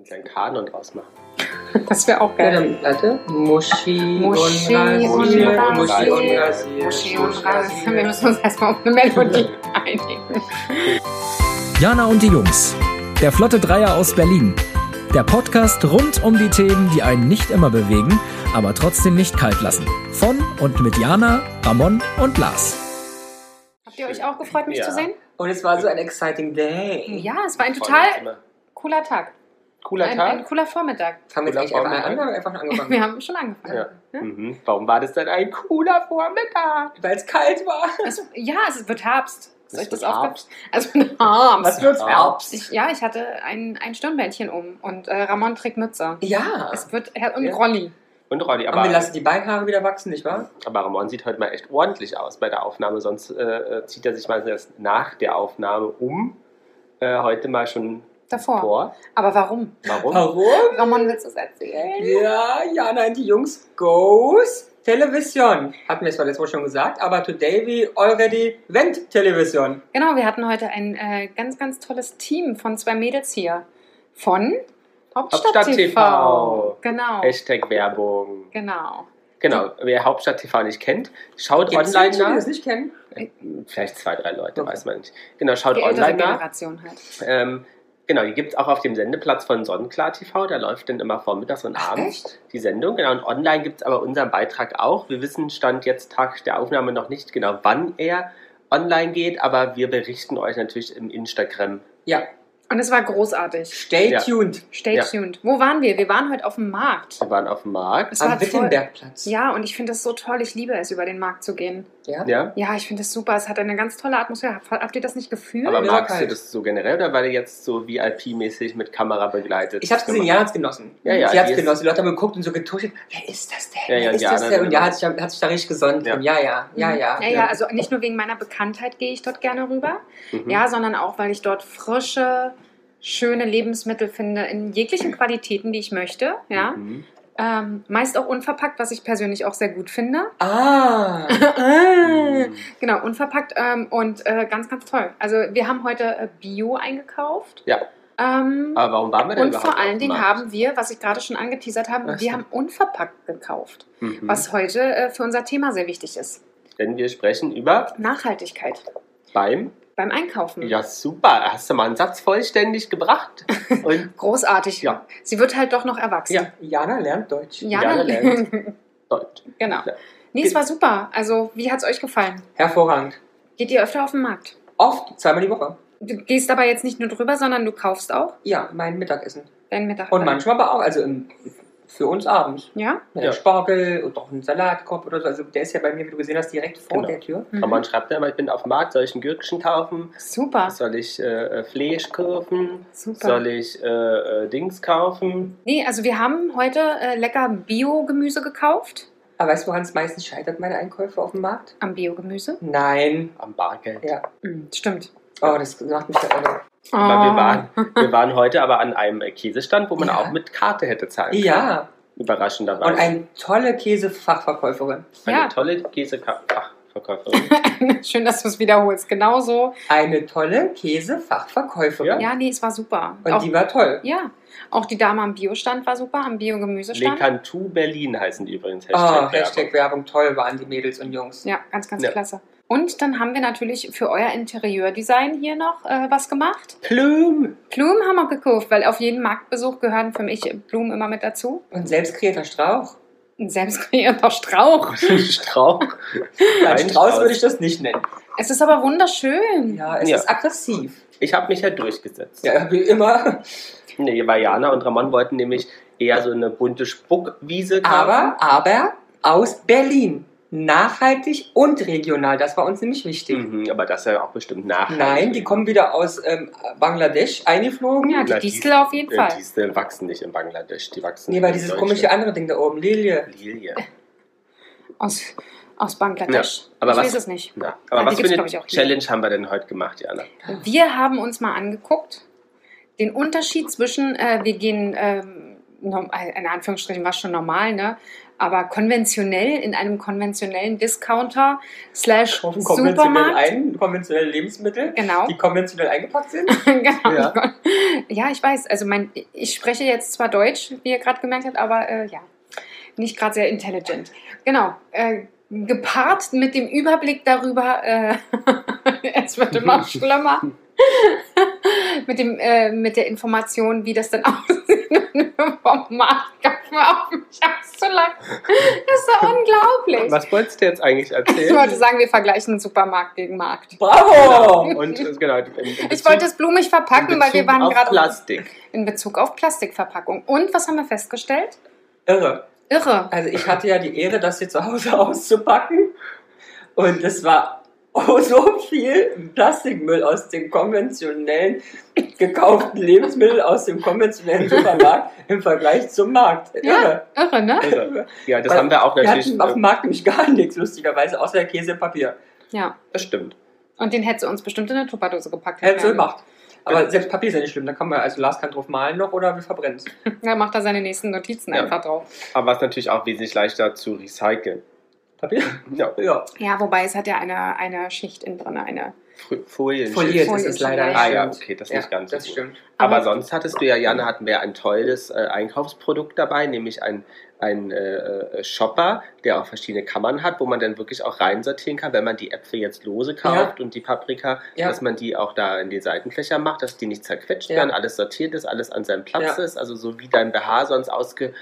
Kannst ja einen Kanon draus machen. Das wäre auch Ja, geil. dann, warte. Muschi, Muschi und. Rasier. Muschi und Rasier. Muschi und Rasier. Wir müssen uns erstmal auf eine Melodie einigen. Jana und die Jungs. Der Flotte Dreier aus Berlin. Der Podcast rund um die Themen, die einen nicht immer bewegen, aber trotzdem nicht kalt lassen. Von und mit Jana, Ramon und Lars. Habt ihr euch auch gefreut, mich Ja. zu sehen? Und es war so ein exciting day. Ja, es war ein total cooler Tag. Cooler Ein, Tag. ein cooler Vormittag. Haben wir jetzt einfach an einfach angefangen? Wir haben schon angefangen. Ja. Ja? Mhm. Warum war das denn ein cooler Vormittag? Weil es kalt war. Es, ja, es wird Herbst. Ist euch das wird aufgefallen? Herbst. Also Herbst. Was wird's? Herbst. Ich, ja, ich hatte ein, ein Stirnbändchen um und äh, Ramon trägt Mütze. Ja. Es wird und Ja. Rolli. Und Rolli, Aber wir aber, lassen die Beinhaare wieder wachsen, nicht wahr? aber Ramon sieht heute mal echt ordentlich aus bei der Aufnahme. Sonst äh, äh, zieht er sich mal erst nach der Aufnahme um. Äh, heute mal schon Davor. vor. Aber warum? Warum? Warum? Ramon, willst du es erzählen? Ja, Jana und die Jungs goes Television. Hatten wir zwar letztes Mal schon gesagt, aber today we already went Television. Genau, wir hatten heute ein äh, ganz, ganz tolles Team von zwei Mädels hier. Von Hauptstadt, Hauptstadt TV. TV. Genau. Hashtag Werbung. Genau. Genau, wer Hauptstadt TV nicht kennt, schaut Gibt's online die nach. das nicht kennen? Vielleicht zwei, drei Leute, Okay. weiß man nicht. Genau, schaut Die online nach. Generation halt. Ähm, genau, die gibt es auch auf dem Sendeplatz von Sonnenklar TV. Da läuft dann immer vormittags und abends Echt? die Sendung. Genau, und online gibt es aber unseren Beitrag auch. Wir wissen, Stand jetzt Tag der Aufnahme noch nicht genau, wann er online geht, aber wir berichten euch natürlich im Instagram. Ja. Und es war großartig. Stay Ja. tuned. Stay Ja. tuned. Wo waren wir? Wir waren heute auf dem Markt. Wir waren auf dem Markt. Es war Am Wittenbergplatz. Ja, und ich finde es so toll. Ich liebe es, über den Markt zu gehen. Ja? Ja, Ja, ich finde es super. Es hat eine ganz tolle Atmosphäre. Habt- ihr das nicht gefühlt? aber war magst du das so generell oder weil ihr jetzt so VIP-mäßig mit Kamera begleitet? Ich hab's gesehen, Jana hat's genossen. Ja, ja, Sie hat's ist- genossen. Die Leute haben geguckt und so getuschelt. Wer ist das denn? Ja, ja, Wer ist Jana das denn? Und ja, hat sich, hat sich da richtig gesonnt. Ja. Ja, ja, ja, ja. Ja, ja, also nicht nur wegen meiner Bekanntheit gehe ich dort gerne rüber, Mhm. ja, sondern auch, weil ich dort frische, schöne Lebensmittel finde in jeglichen Qualitäten, die ich möchte, ja. Mhm. Ähm, meist auch unverpackt, was ich persönlich auch sehr gut finde. Ah. Mhm. Genau, unverpackt ähm, und äh, ganz, ganz toll. Also wir haben heute äh, Bio eingekauft. Ja. Ähm, Aber warum waren wir denn und vor allen Dingen haben wir, was ich gerade schon angeteasert habe, Ach so. wir haben unverpackt gekauft, Mhm. was heute äh, für unser Thema sehr wichtig ist. Denn wir sprechen über Nachhaltigkeit beim beim Einkaufen. Ja, super. Hast du mal einen Satz vollständig gebracht? Und Großartig. Ja. Sie wird halt doch noch erwachsen. Ja, Jana lernt Deutsch. Ja, Jana ne? lernt. Deutsch. genau. Ja. Nee, es war super. Also, wie hat es euch gefallen? Hervorragend. Geht ihr öfter auf den Markt? Oft, zweimal die Woche. Du gehst aber jetzt nicht nur drüber, sondern du kaufst auch Ja, mein Mittagessen. deinen Mittag. Und manchmal aber auch, also im, für uns abends. Ja? Ja. Ja. Spargel und auch ein Salatkorb oder so. Also der ist ja bei mir, wie du gesehen hast, direkt vor Genau. der Tür. Mhm. Aber man schreibt ja immer, ich bin auf dem Markt, soll ich ein Gürkchen kaufen? Super. Soll ich äh, Fleisch kaufen? Super. Soll ich äh, äh, Dings kaufen? Nee, also wir haben heute äh, lecker Bio-Gemüse gekauft. Aber weißt du, woran es meistens scheitert, meine Einkäufe auf dem Markt? Am Bio-Gemüse. Nein. Am Bargeld. Ja. Mhm, stimmt. Oh, das macht mich verärgert. Aber wir Oh. waren, wir waren heute aber an einem Käsestand, wo man Ja. auch mit Karte hätte zahlen können. Ja. Überraschenderweise. Und eine tolle Käsefachverkäuferin. Eine Ja. tolle Käsefachverkäuferin. Schön, dass du es wiederholst. Genau so. Eine tolle Käsefachverkäuferin. Ja, nee, es war super. Und Auch, die war toll. ja, auch die Dame am Biostand war super, am Bio-Gemüsestand. Lecantu Berlin heißen die übrigens. Oh, Hashtag Hashtag Werbung, toll waren die Mädels und Jungs. Ja, ganz, ganz Ja. klasse. Und dann haben wir natürlich für euer Interieurdesign hier noch äh, was gemacht. Plüm. Blumen haben wir gekauft, weil auf jeden Marktbesuch gehören für mich Blumen immer mit dazu. Und selbst kreierter Strauch. Ein selbstkreierter Strauch. Strauch. Ein Ein Strauß Strauß. würde ich das nicht nennen. Es ist aber wunderschön. Ja, es Ja. ist aggressiv. Ich habe mich ja durchgesetzt. Ja, wie immer. Nee, weil Jana und Ramon wollten nämlich eher so eine bunte Spuckwiese kaufen. Aber, aber aus Berlin. Nachhaltig und regional. Das war uns nämlich wichtig. Mhm, aber das ist ja auch bestimmt nachhaltig. Nein, die kommen wieder aus ähm, Bangladesch eingeflogen. Ja, die Na, Distel auf jeden Äh, Fall. Disteln wachsen nicht in Bangladesch, die wachsen Nee, weil dieses Deutschland. komische andere Ding da oben, Lilie. Lilie. Aus, aus Bangladesch. aber ich was- weiß es nicht. Ja, Ja, aber die was für eine. Challenge haben wir denn heute gemacht, Jana? Wir haben uns mal angeguckt, den Unterschied zwischen, äh, wir gehen ähm, äh, in Anführungsstrichen war schon normal, ne? Aber konventionell in einem konventionellen Discounter slash konventionell Supermarkt. ein, konventionelle Lebensmittel, Genau. die konventionell eingepackt sind. genau. Ja. Ja. ich weiß. Also mein, ich spreche jetzt zwar Deutsch, wie ihr gerade gemerkt habt, aber äh, ja, nicht gerade sehr intelligent. Genau. Äh, gepaart mit dem Überblick darüber, äh, es wird immer schlimmer. Mit, dem, äh, mit der Information, wie das dann aussieht, kaufen, auf mich auszulachen. Das ist ja unglaublich. Was wolltest du jetzt eigentlich Ich erzählen? wollte sagen, wir vergleichen Supermarkt gegen Markt. Bravo! Und äh, genau, in, in Ich wollte es blumig verpacken, in weil wir Bezug waren auf gerade Plastik. in Bezug auf Plastikverpackung. Und was haben wir festgestellt? Irre. Irre. Also ich hatte ja die Ehre, das hier zu Hause auszupacken. Und es war so viel Plastikmüll aus den konventionellen gekauften Lebensmitteln aus dem konventionellen Supermarkt im Vergleich zum Markt. Irre. Irre, ne? Irre. Ja, das Weil haben wir auch Wir natürlich. hatten auf dem äh, Markt nämlich gar nichts, lustigerweise, außer Käse und Papier. Ja. Das stimmt. Und den hätte sie uns bestimmt in eine Tupperdose gepackt. Hätte so Herrn. gemacht. Aber selbst Papier ist ja nicht schlimm, da kann man, also Lars kann drauf malen noch oder wir verbrennen es. Da macht er seine nächsten Notizen Ja. einfach drauf. Aber es ist natürlich auch wesentlich leichter zu recyceln. Papier? Ja, Ja. Ja, wobei es hat ja eine, eine Schicht innen drin. Eine. Folien. Foliert Folie ist es ist leider. leicht. Ah ja, okay, das ist Ja, nicht ganz das so gut. stimmt. Aber, Aber- sonst hattest du ja, Janne, hatten wir ein tolles äh, Einkaufsprodukt dabei, nämlich ein, ein äh, äh, Shopper, der auch verschiedene Kammern hat, wo man dann wirklich auch reinsortieren kann, wenn man die Äpfel jetzt lose kauft und die Paprika, Ja. dass man die auch da in die Seitenfächer macht, dass die nicht zerquetscht Ja. werden, alles sortiert ist, alles an seinem Platz Ja. ist. Also so wie dein BH sonst ausgefüllt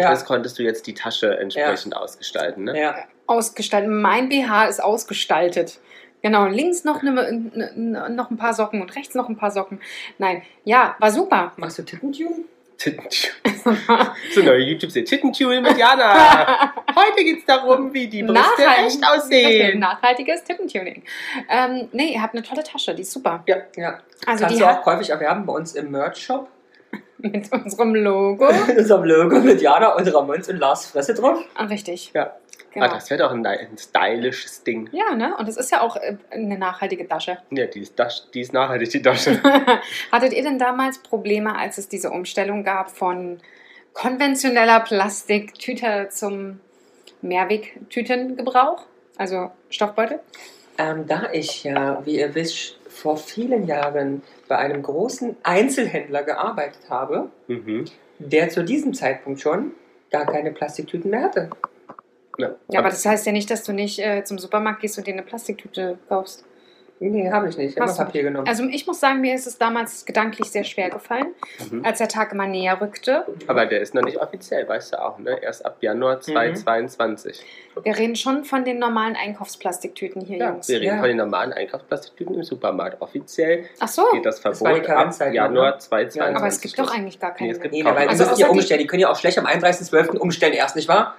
Ja. ist, konntest du jetzt die Tasche entsprechend ausgestalten. Ne? Ja. Ausgestaltet. Mein BH ist ausgestaltet. Genau, links noch, eine, ne- noch ein paar Socken und rechts noch ein paar Socken. Nein, ja, war super. Machst du Tittentune? Tittentune. so neue YouTube-Serie. Tittentune mit Jana. Heute geht es darum, wie die Brüste echt aussehen. Nachhaltiges Tippentuning. Ähm, nee, ihr habt eine tolle Tasche, die ist super. Ja. Also Kannst die du auch hat käufig erwerben bei uns im Merch-Shop. mit unserem Logo. Mit unserem Logo mit Jana und Ramons und Lars Fresse drauf. Ah, Richtig. Ja. Genau. Ah, das wäre doch ein, ein stylisches Ding. ja, ne? Und es ist ja auch äh, eine nachhaltige Tasche. Ja, die ist, das, die ist nachhaltig, die Tasche. Hattet ihr denn damals Probleme, als es diese Umstellung gab von konventioneller Plastiktüte zum Mehrwegtütengebrauch? Also Stoffbeutel? Ähm, da ich ja, wie ihr wisst, vor vielen Jahren bei einem großen Einzelhändler gearbeitet habe, mhm. der zu diesem Zeitpunkt schon gar keine Plastiktüten mehr hatte. ja. Ja, aber das heißt ja nicht, dass du nicht äh, zum Supermarkt gehst und dir eine Plastiktüte kaufst. Nee, habe ich nicht. Ich habe Papier genommen. Also ich muss sagen, mir ist es damals gedanklich sehr schwer gefallen, mhm. als der Tag immer näher rückte. Aber der ist noch nicht offiziell, weißt du auch, ne? Erst ab Mhm. Januar 2022. Wir reden schon von den normalen Einkaufsplastiktüten hier, Ja, Jungs. wir reden Ja. von den normalen Einkaufsplastiktüten im Supermarkt. Offiziell Ach so, geht das Das Verbot ab Karenzzeit noch, Januar ne? 2022. aber es gibt doch eigentlich gar keine Nee, es gibt nee, weil die Also müssen ja die- umstellen. Die können ja auch schlecht am 31.12. umstellen erst, nicht wahr?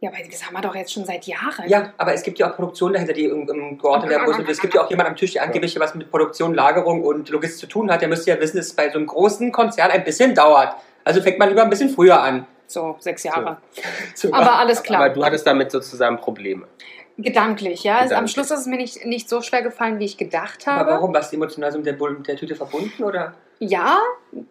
Ja, aber das haben wir doch jetzt schon seit Jahren. Ja, aber es gibt ja auch Produktionen dahinter, die im, im geordnet werden muss. Und es gibt ja auch jemand am Tisch, der angeblich was mit Produktion, Lagerung und Logistik zu tun hat. Der müsste ja wissen, dass es bei so einem großen Konzern ein bisschen dauert. Also fängt man lieber ein bisschen früher an. So, sechs Jahre. Zu- Aber alles klar. Aber du hattest damit sozusagen Probleme. Gedanklich, ja. Also am Gedanklich. Schluss ist es mir nicht, nicht so schwer gefallen, wie ich gedacht habe. Aber warum? Warst du emotional so mit der, mit der Tüte verbunden? Oder? Ja,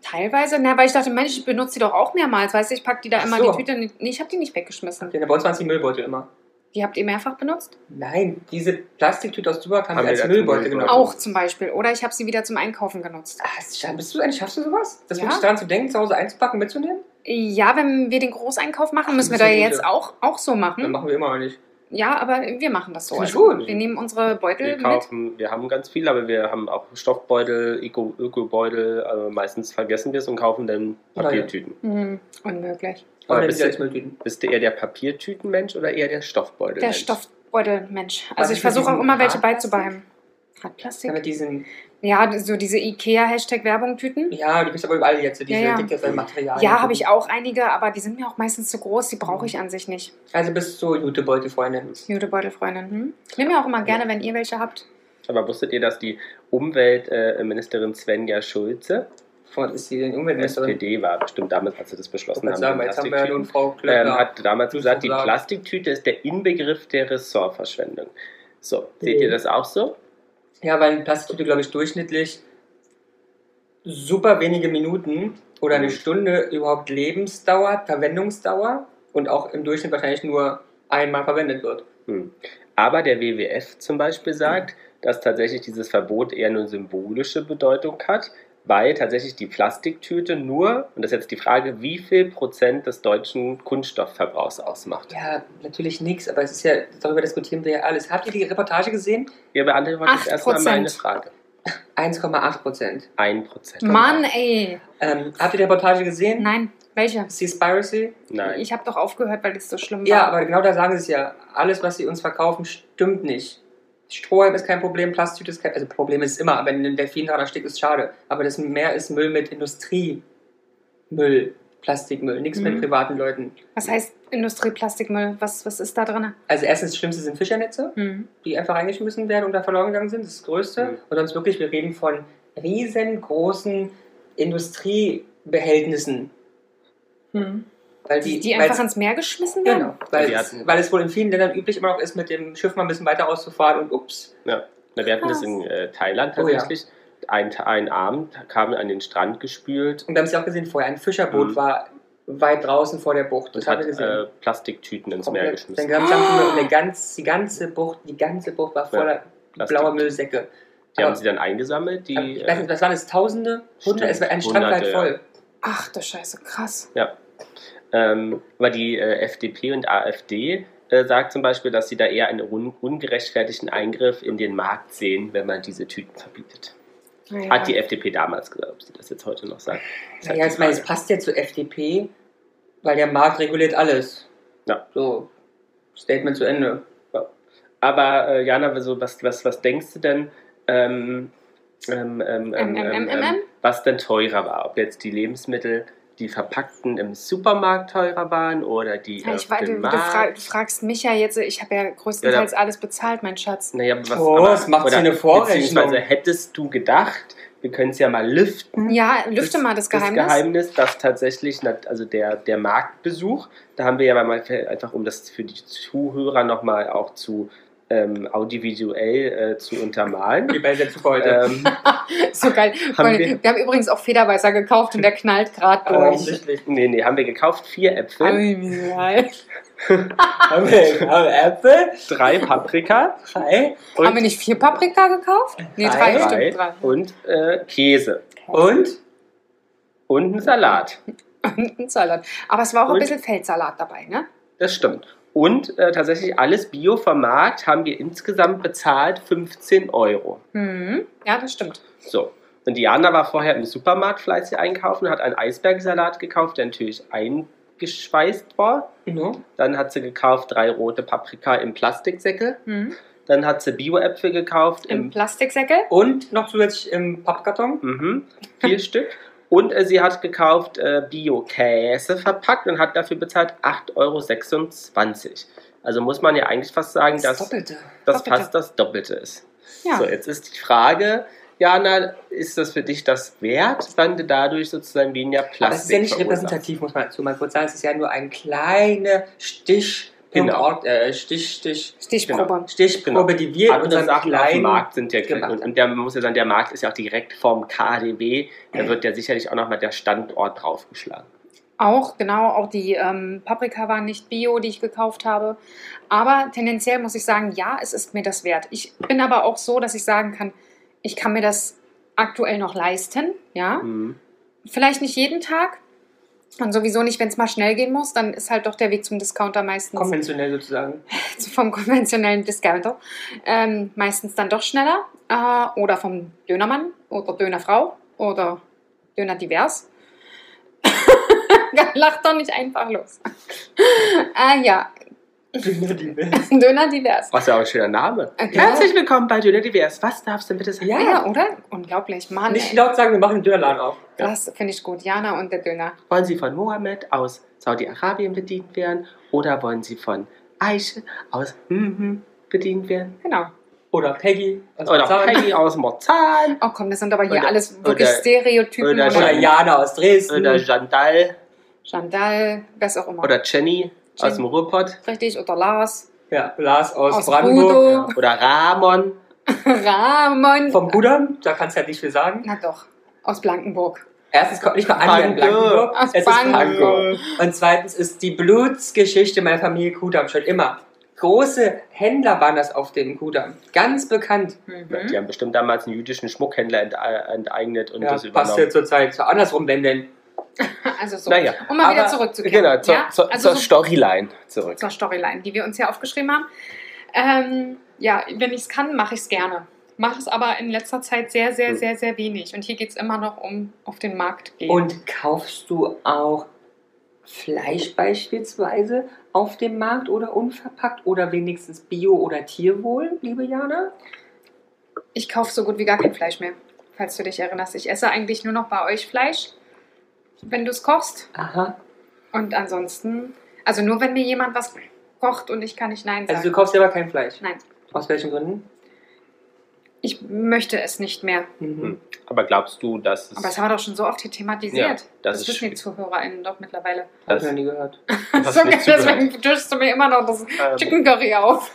teilweise. Na, weil ich dachte, Mensch, ich benutze die doch auch mehrmals. Weißt du, ich packe die da Ach immer so. die Tüte. nicht- Nee, ich habe die nicht weggeschmissen. Ja, bei uns waren es die Müllbeutel immer. Die habt ihr mehrfach benutzt? Nein, diese Plastiktüte aus Supermarkt haben wir als Müllbeutel genommen. Auch zum Beispiel. Oder ich habe sie wieder zum Einkaufen genutzt. Ah, ist schade. Bist du eigentlich, schaffst du sowas? Das Ja. wirklich daran zu denken, zu Hause einzupacken, mitzunehmen? Ja, wenn wir den Großeinkauf machen, müssen wir das da jetzt auch, auch so Dann machen. machen wir immer noch nicht. Ja, aber wir machen das so. Also, gut. wir nehmen unsere Beutel Wir mit. kaufen, wir haben ganz viel, aber wir haben auch Stoffbeutel, Öko- Ökobeutel. Also meistens vergessen wir es und kaufen dann Papiertüten. Hm, unmöglich. Aber bist du, bist du eher der Papiertütenmensch oder eher der Stoffbeutelmensch? Der Stoffbeutelmensch. Was Also ist ich mit versuche auch immer welche Hartplastik? Hartplastik? Ja, mit diesen, Ja, so diese Ikea-Hashtag-Werbung-Tüten. ja, du bist aber überall jetzt so diese Ja, ja. dicke Materialien. Ja, habe ich auch einige, aber die sind mir auch meistens zu groß. Die brauche ich an sich nicht. Also bist du Jutebeutelfreundin. Jutebeutelfreundin. Hm? Ich nehme ja auch immer gerne, wenn ihr welche habt. Aber wusstet ihr, dass die Umweltministerin Svenja Schulze, Von ist sie denn Umweltministerin? SPD war bestimmt damals, als sie das beschlossen haben, sagen, jetzt haben wir ja nun Frau ähm, Klöckner. hat damals Du gesagt, die sagst. Plastiktüte ist der Inbegriff der Ressortverschwendung. So, seht ihr das auch so? Ja, weil eine Plastiktüte, glaube ich, durchschnittlich super wenige Minuten oder eine Mhm. Stunde überhaupt Lebensdauer, Verwendungsdauer und auch im Durchschnitt wahrscheinlich nur einmal verwendet wird. Hm. Aber der WWF zum Beispiel sagt, dass tatsächlich dieses Verbot eher nur symbolische Bedeutung hat, weil tatsächlich die Plastiktüte nur, und das ist jetzt die Frage, wie viel Prozent des deutschen Kunststoffverbrauchs ausmacht. Ja, natürlich nichts, aber es ist ja, darüber diskutieren wir ja alles. Habt ihr die Reportage gesehen? Ihr beantwortet Acht erstmal meine Frage. 1,8 Prozent. Ein Prozent. Mann, ey. Ähm, habt ihr die Reportage gesehen? Nein, welche? Seaspiracy? Nein. Ich habe doch aufgehört, weil das so schlimm war. Ja, aber genau da sagen sie es ja. Alles, was sie uns verkaufen, stimmt nicht. Strohhalm ist kein Problem, Plastiktüte ist kein Also Problem ist immer, wenn ein Delfin dran erstickt, ist schade. Aber das Meer ist Müll mit Industriemüll, Plastikmüll, nichts Mhm. mit privaten Leuten. Was heißt Industrieplastikmüll? Was, was ist da drin? Also erstens, das Schlimmste sind Fischernetze, Hm. die einfach reingeschmissen werden und da verloren gegangen sind. Das ist das Größte. Mhm. Und sonst wirklich, wir reden von riesengroßen Industriebehältnissen. Weil Die, die, einfach ins Meer geschmissen werden? Genau, weil, Die es, weil es wohl in vielen Ländern üblich immer noch ist, mit dem Schiff mal ein bisschen weiter auszufahren und ups. Ja. Na, wir hatten das in äh, Thailand Oh ja. tatsächlich. Ein, ein Abend kamen an den Strand gespült Und wir haben es ja auch gesehen vorher, ein Fischerboot Mhm. war weit draußen vor der Bucht. Das und haben hat wir gesehen. äh, Plastiktüten ins Meer Komplett. Dann geschmissen. gab es eine ganz, die ganze Bucht, die ganze Bucht war voller Plastik. blauer Müllsäcke. Die Aber- haben sie dann eingesammelt, die. ich weiß nicht, was waren es? Tausende? Hunderte? Es war ein Strand weit ja. voll. Ach du Scheiße, krass. Ähm, aber die äh, FDP und AfD äh, sagt zum Beispiel, dass sie da eher einen un ungerechtfertigten Eingriff in den Markt sehen, wenn man diese Tüten verbietet. Naja. Hat die FDP damals gesagt, ob sie das jetzt heute noch sagt. halt Naja, die ich meine, es passt ja zur FDP, weil der Markt reguliert alles. Ja. So, Statement zu Ende. Aber äh, Jana, so, was, was, was denkst du denn, ähm, ähm, ähm, ähm? was denn teurer war? Ob jetzt die Lebensmittel, die verpackten im Supermarkt teurer waren oder die Ja, auf ich, weiß, du, dem du, fra Markt? du fragst mich ja jetzt, ich habe ja größtenteils alles bezahlt, mein Schatz. Naja, was, Oh, aber- es macht oder sie eine Vorrechnung. Beziehungsweise hättest du gedacht, wir können es ja mal lüften. Ja, lüfte mal das Geheimnis. Das Geheimnis, dass tatsächlich, also der, der Marktbesuch, da haben wir ja mal einfach, um das für die Zuhörer nochmal auch zu ähm, audiovisuell äh, zu untermalen. Wie bei der heute. ähm, So geil. Haben wir, wir- haben übrigens auch Federweißer gekauft und der knallt gerade Aber durch. offensichtlich. nee, nee, haben wir gekauft vier Äpfel. Haben wir haben wir Äpfel? drei Paprika Drei. und, Haben wir nicht vier Paprika gekauft? Nee, drei, Drei. stimmt, drei. und äh, Käse Und? und einen Salat. Und ein Salat. Aber es war auch ein Und? bisschen Feldsalat dabei, ne? Das stimmt. Und äh, tatsächlich alles Bio vom Markt haben wir insgesamt bezahlt 15 Euro. Mhm. Ja, das stimmt. So. Und Diana war vorher im Supermarkt fleißig einkaufen, hat einen Eisbergsalat gekauft, der natürlich eingeschweißt war. No. Dann hat sie gekauft drei rote Paprika im Plastiksäckel. Mhm. Dann hat sie Bio-Äpfel gekauft Im im Plastiksäckel. Und noch zusätzlich im Pappkarton. mhm, vier Stück. Und äh, sie hat gekauft äh, Bio-Käse verpackt und hat dafür bezahlt 8,26 Euro. Also muss man ja eigentlich fast sagen, dass Doppelte. das Doppelte. fast das Doppelte ist. Ja. So, jetzt ist die Frage, Jana, ist das für dich das wert, du dadurch sozusagen weniger Plastik Aber es ist ja nicht repräsentativ, muss man dazu mal kurz sagen. Es ist ja nur ein kleiner Stich, Genau. Ort, äh, Stich, Stich, Stichprobe. Stichprobe, die wir in unserem Sachen auf dem kleinen Markt sind ja gemacht und, und der man muss ja sagen, der Markt ist ja auch direkt vom KDW. Da wird ja sicherlich auch nochmal der Standort draufgeschlagen. Auch, genau, auch die ähm, Paprika waren nicht bio, die ich gekauft habe. Aber tendenziell muss ich sagen, ja, es ist mir das wert. Ich bin aber auch so, dass ich sagen kann, ich kann mir das aktuell noch leisten, ja. Mhm. Vielleicht nicht jeden Tag. Und sowieso nicht, wenn es mal schnell gehen muss, dann ist halt doch der Weg zum Discounter meistens konventionell sozusagen. vom konventionellen Discounter ähm, meistens dann doch schneller. Äh, oder vom Dönermann oder Dönerfrau oder Döner divers. Lach doch nicht einfach los. äh, ja, Döner divers. Was ja auch ein schöner Name. Äh, Herzlich willkommen bei Döner Divers. Was darfst du bitte sagen? Ja. Ja, oder? Unglaublich, Mann. Nicht ey. laut sagen, wir machen einen Dönerladen auf. Das finde ich gut. Jana und der Döner. Wollen Sie von Mohammed aus Saudi-Arabien bedient werden oder wollen Sie von Aisha aus mhm bedient werden? Genau. Oder Peggy. aus Oder Marzahn. Peggy aus Morzahn Oh komm, das sind aber hier Oder- alles wirklich oder- Stereotypen. oder Oder, Oder Jana aus Dresden. oder Jandal Chandal, was auch immer. oder Jenny aus dem Ruhrpott Richtig, oder Lars. ja, Lars aus, Aus Brandenburg. Ja. oder Ramon. Ramon. Vom Bruder, da kannst du halt nicht viel sagen. Na doch, aus Blankenburg. Erstens kommt nicht mal an in. Blankenburg, Aus es ist Pankow. Pankow. Und zweitens ist die Blutsgeschichte meiner Familie Kudamm schon immer. Große Händler waren das auf dem Kudamm. Ganz bekannt. Mhm. Die haben bestimmt damals einen jüdischen Schmuckhändler ente enteignet und Ja, das passt übernommen. ja zur Zeit. So andersrum, wenn denn. Also so. Naja, um mal wieder aber- zurückzukehren. Genau, zur, ja? zur, also zur so Storyline zurück. zur Storyline, die wir uns hier aufgeschrieben haben. Ähm, ja, wenn ich es kann, mache ich es gerne. Mache es aber in letzter Zeit sehr, sehr, Hm. sehr, sehr wenig. Und hier geht es immer noch um auf den Markt gehen. Und kaufst du auch Fleisch beispielsweise auf dem Markt oder unverpackt oder wenigstens Bio oder Tierwohl, liebe Jana? ich kaufe so gut wie gar kein Fleisch mehr, falls du dich erinnerst. Ich esse eigentlich nur noch bei euch Fleisch, wenn du es kochst. Aha. Und ansonsten, also nur wenn mir jemand was kocht und ich kann nicht Nein sagen. Also du kaufst selber kein Fleisch? Nein. Aus welchen Gründen? ich möchte es nicht mehr. Mhm. Hm. Aber glaubst du, dass es. Aber das haben wir doch schon so oft hier thematisiert. Ja, das das wissen die. ZuhörerInnen doch mittlerweile. Hab das, ich noch nie gehört. So, deswegen tischst du mir immer noch das Ähm, Chicken Curry auf.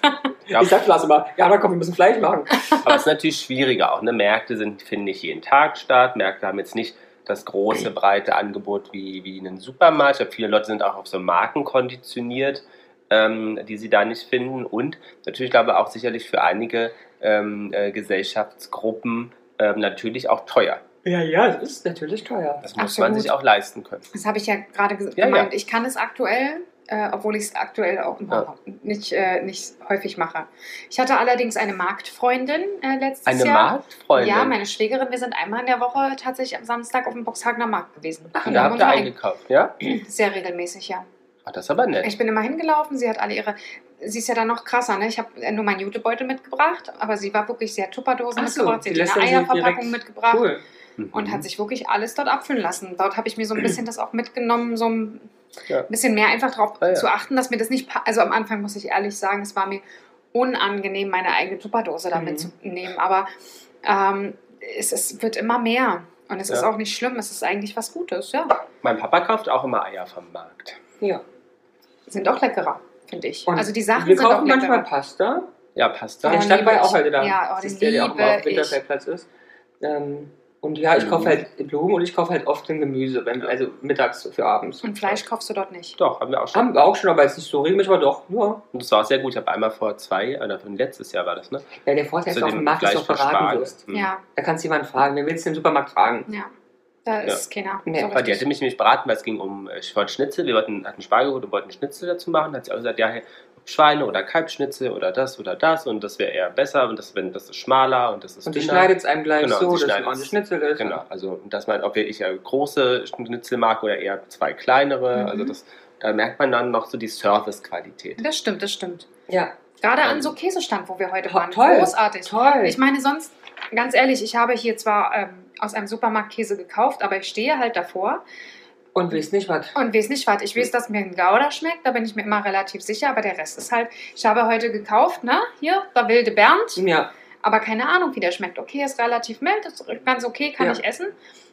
ja, Ich sag lass mal, Jana, komm, wir müssen Fleisch machen. Aber es ist natürlich schwieriger auch. Ne? Märkte sind, finden nicht jeden Tag statt. Märkte haben jetzt nicht das große, breite Angebot wie, wie in einem Supermarkt. Ich glaube, viele Leute sind auch auf so Marken konditioniert, ähm, die sie da nicht finden. Und natürlich glaube ich auch sicherlich für einige ähm, äh, Gesellschaftsgruppen ähm, natürlich auch teuer. Ja, ja, das ist natürlich teuer. Das muss Absolut. man sich auch leisten können. Das habe ich ja gerade Ja, gemeint. Ich kann es aktuell, äh, obwohl ich es aktuell auch Ja. nicht, äh, nicht häufig mache. Ich hatte allerdings eine Marktfreundin äh, letztes Eine Jahr. Marktfreundin. Ja, meine Schwägerin. Wir sind einmal in der Woche tatsächlich am Samstag auf dem Boxhagener Markt gewesen. Und Und da habt ihr eingekauft, ja? Sehr regelmäßig, ja. Ach, das ist aber nett. Ich bin immer hingelaufen, sie hat alle ihre. Sie ist ja dann noch krasser, ne? Ich habe nur meinen Jutebeutel mitgebracht, aber sie war wirklich, sie hat Tupperdosen Ach so, mitgebracht, sie hat eine Eierverpackung mitgebracht Cool. Mhm. und hat sich wirklich alles dort abfüllen lassen. Dort habe ich mir so ein bisschen das auch mitgenommen, so ein Ja. bisschen mehr einfach darauf Ah, ja. zu achten, dass mir das nicht. Also am Anfang muss ich ehrlich sagen, es war mir unangenehm, meine eigene Tupperdose da Mhm. mitzunehmen, aber ähm, es, es wird immer mehr. Und es ist Ja. auch nicht schlimm, es ist eigentlich was Gutes, ja. Mein Papa kauft auch immer Eier vom Markt. Ja. Sind auch leckerer, finde ich. Und also die Sachen wir sind auch kaufen manchmal leckerer. Pasta. Ja, der da. Stand war ja auch heute da. Ja, oh, das ist der, der auch mal auf. Winterfeldplatz ist. Ähm, und ja, ich kaufe Blumen. halt Blumen und ich kaufe halt oft ein Gemüse, wenn, also mittags für abends. Und Fleisch kaufst du dort nicht. Doch, haben wir auch schon. Haben wir auch schon, aber jetzt nicht so regelmäßig, aber doch. Ja, Und das war auch sehr gut. Ich habe einmal vor zwei, oder letztes Jahr war das, ne? ja der Vorteil ist auf dem Markt ist Fleisch auch von beraten Spargel. wirst. Hm. Ja, Da kannst du jemanden fragen, wen willst du im Supermarkt fragen? ja. Da ist keiner. Nee, so Aber die hatte mich nämlich beraten, weil es ging um äh, ich wollte Schnitzel. Wir wollten, hatten Spargel geholt und wollten Schnitzel dazu machen. Da hat sie auch gesagt, ja, Schweine- oder Kalbschnitzel oder das oder das und das wäre eher besser und das, wenn, das ist schmaler und das ist Und die dünner. schneidet es einem gleich Genau, so, dass es ordentliches Schnitzel ist. Genau, also dass man, ob ich ja große Schnitzel mag oder eher zwei kleinere. Mhm. Also das, da merkt man dann noch so die Servicequalität. Das stimmt, das stimmt. Ja, Gerade an Ähm, so Käsestand, wo wir heute to- waren. toll. Großartig. toll. Ich meine, sonst, ganz ehrlich, ich habe hier zwar ähm, aus einem Supermarkt Käse gekauft, aber ich stehe halt davor und willst nicht was? und weiß nicht, was. Ich weiß, dass mir ein Gouda schmeckt, da bin ich mir immer relativ sicher, aber der Rest ist halt, ich habe heute gekauft, ne, hier, der wilde Bernd, Ja, aber keine Ahnung, wie der schmeckt. Okay, ist relativ mild, ist ganz okay, kann Ja. ich essen.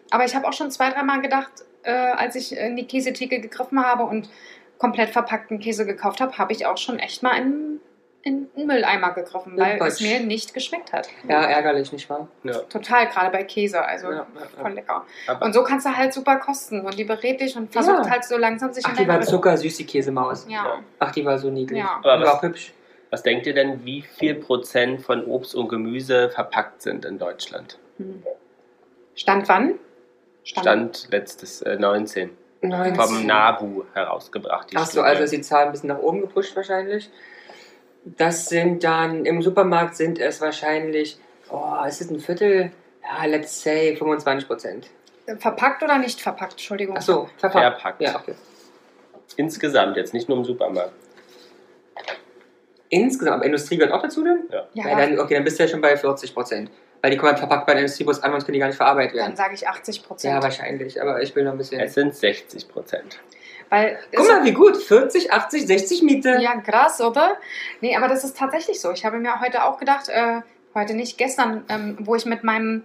Aber ich habe auch schon zwei, dreimal gedacht, äh, als ich in die Käsetheke gegriffen habe und komplett verpackten Käse gekauft habe, habe ich auch schon echt mal in, in einen Mülleimer gegriffen, weil es Quatsch. mir nicht geschmeckt hat. ja, ärgerlich, nicht wahr? Ja, Total, gerade bei Käse, also Ja, ja, voll lecker. aber Und so kannst du halt super kosten und die berät dich und versucht Ja. halt so langsam sich Ach, in die war zuckersüß, die Käsemaus. Ja. Ach, die war so niedlich. Ja. Aber die war was- auch hübsch. was denkt ihr denn, wie viel Prozent von Obst und Gemüse verpackt sind in Deutschland? Hm. Stand wann? Stand letztes äh, 19. 19. Vom NABU herausgebracht. die Ach so, Studie. also ist die Zahl ein bisschen nach oben gepusht wahrscheinlich. Das sind dann, im Supermarkt sind es wahrscheinlich, oh, ist es ein Viertel? Ja, let's say 25 Prozent. Verpackt oder nicht verpackt? Entschuldigung. Ach so, verpackt. Verpackt. Ja, okay. Insgesamt, jetzt nicht nur im Supermarkt. Insgesamt, aber Industrie gehört auch dazu denn? Ja. Ja, dann, okay, dann bist du ja schon bei 40 Prozent. Weil die kommen halt verpackt bei der Industriebus an, sonst können die gar nicht verarbeitet dann werden. sage ich 80 Prozent. Ja, wahrscheinlich, aber ich will noch ein bisschen. Es sind 60 Prozent. Weil Guck mal, wie gut. 40, 80, 60 Miete. Ja, krass, oder? Nee, aber das ist tatsächlich so. Ich habe mir heute auch gedacht, äh, heute nicht, gestern, ähm, wo ich mit meinem,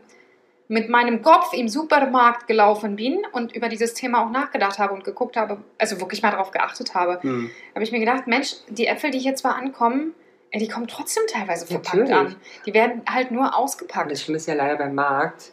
mit meinem Kopf im Supermarkt gelaufen bin und über dieses Thema auch nachgedacht habe und geguckt habe, also wirklich mal darauf geachtet habe, Hm. habe ich mir gedacht, Mensch, die Äpfel, die hier zwar ankommen, ey, die kommen trotzdem teilweise verpackt Natürlich. an. Die werden halt nur ausgepackt. das Schlimme ist ja leider beim Markt,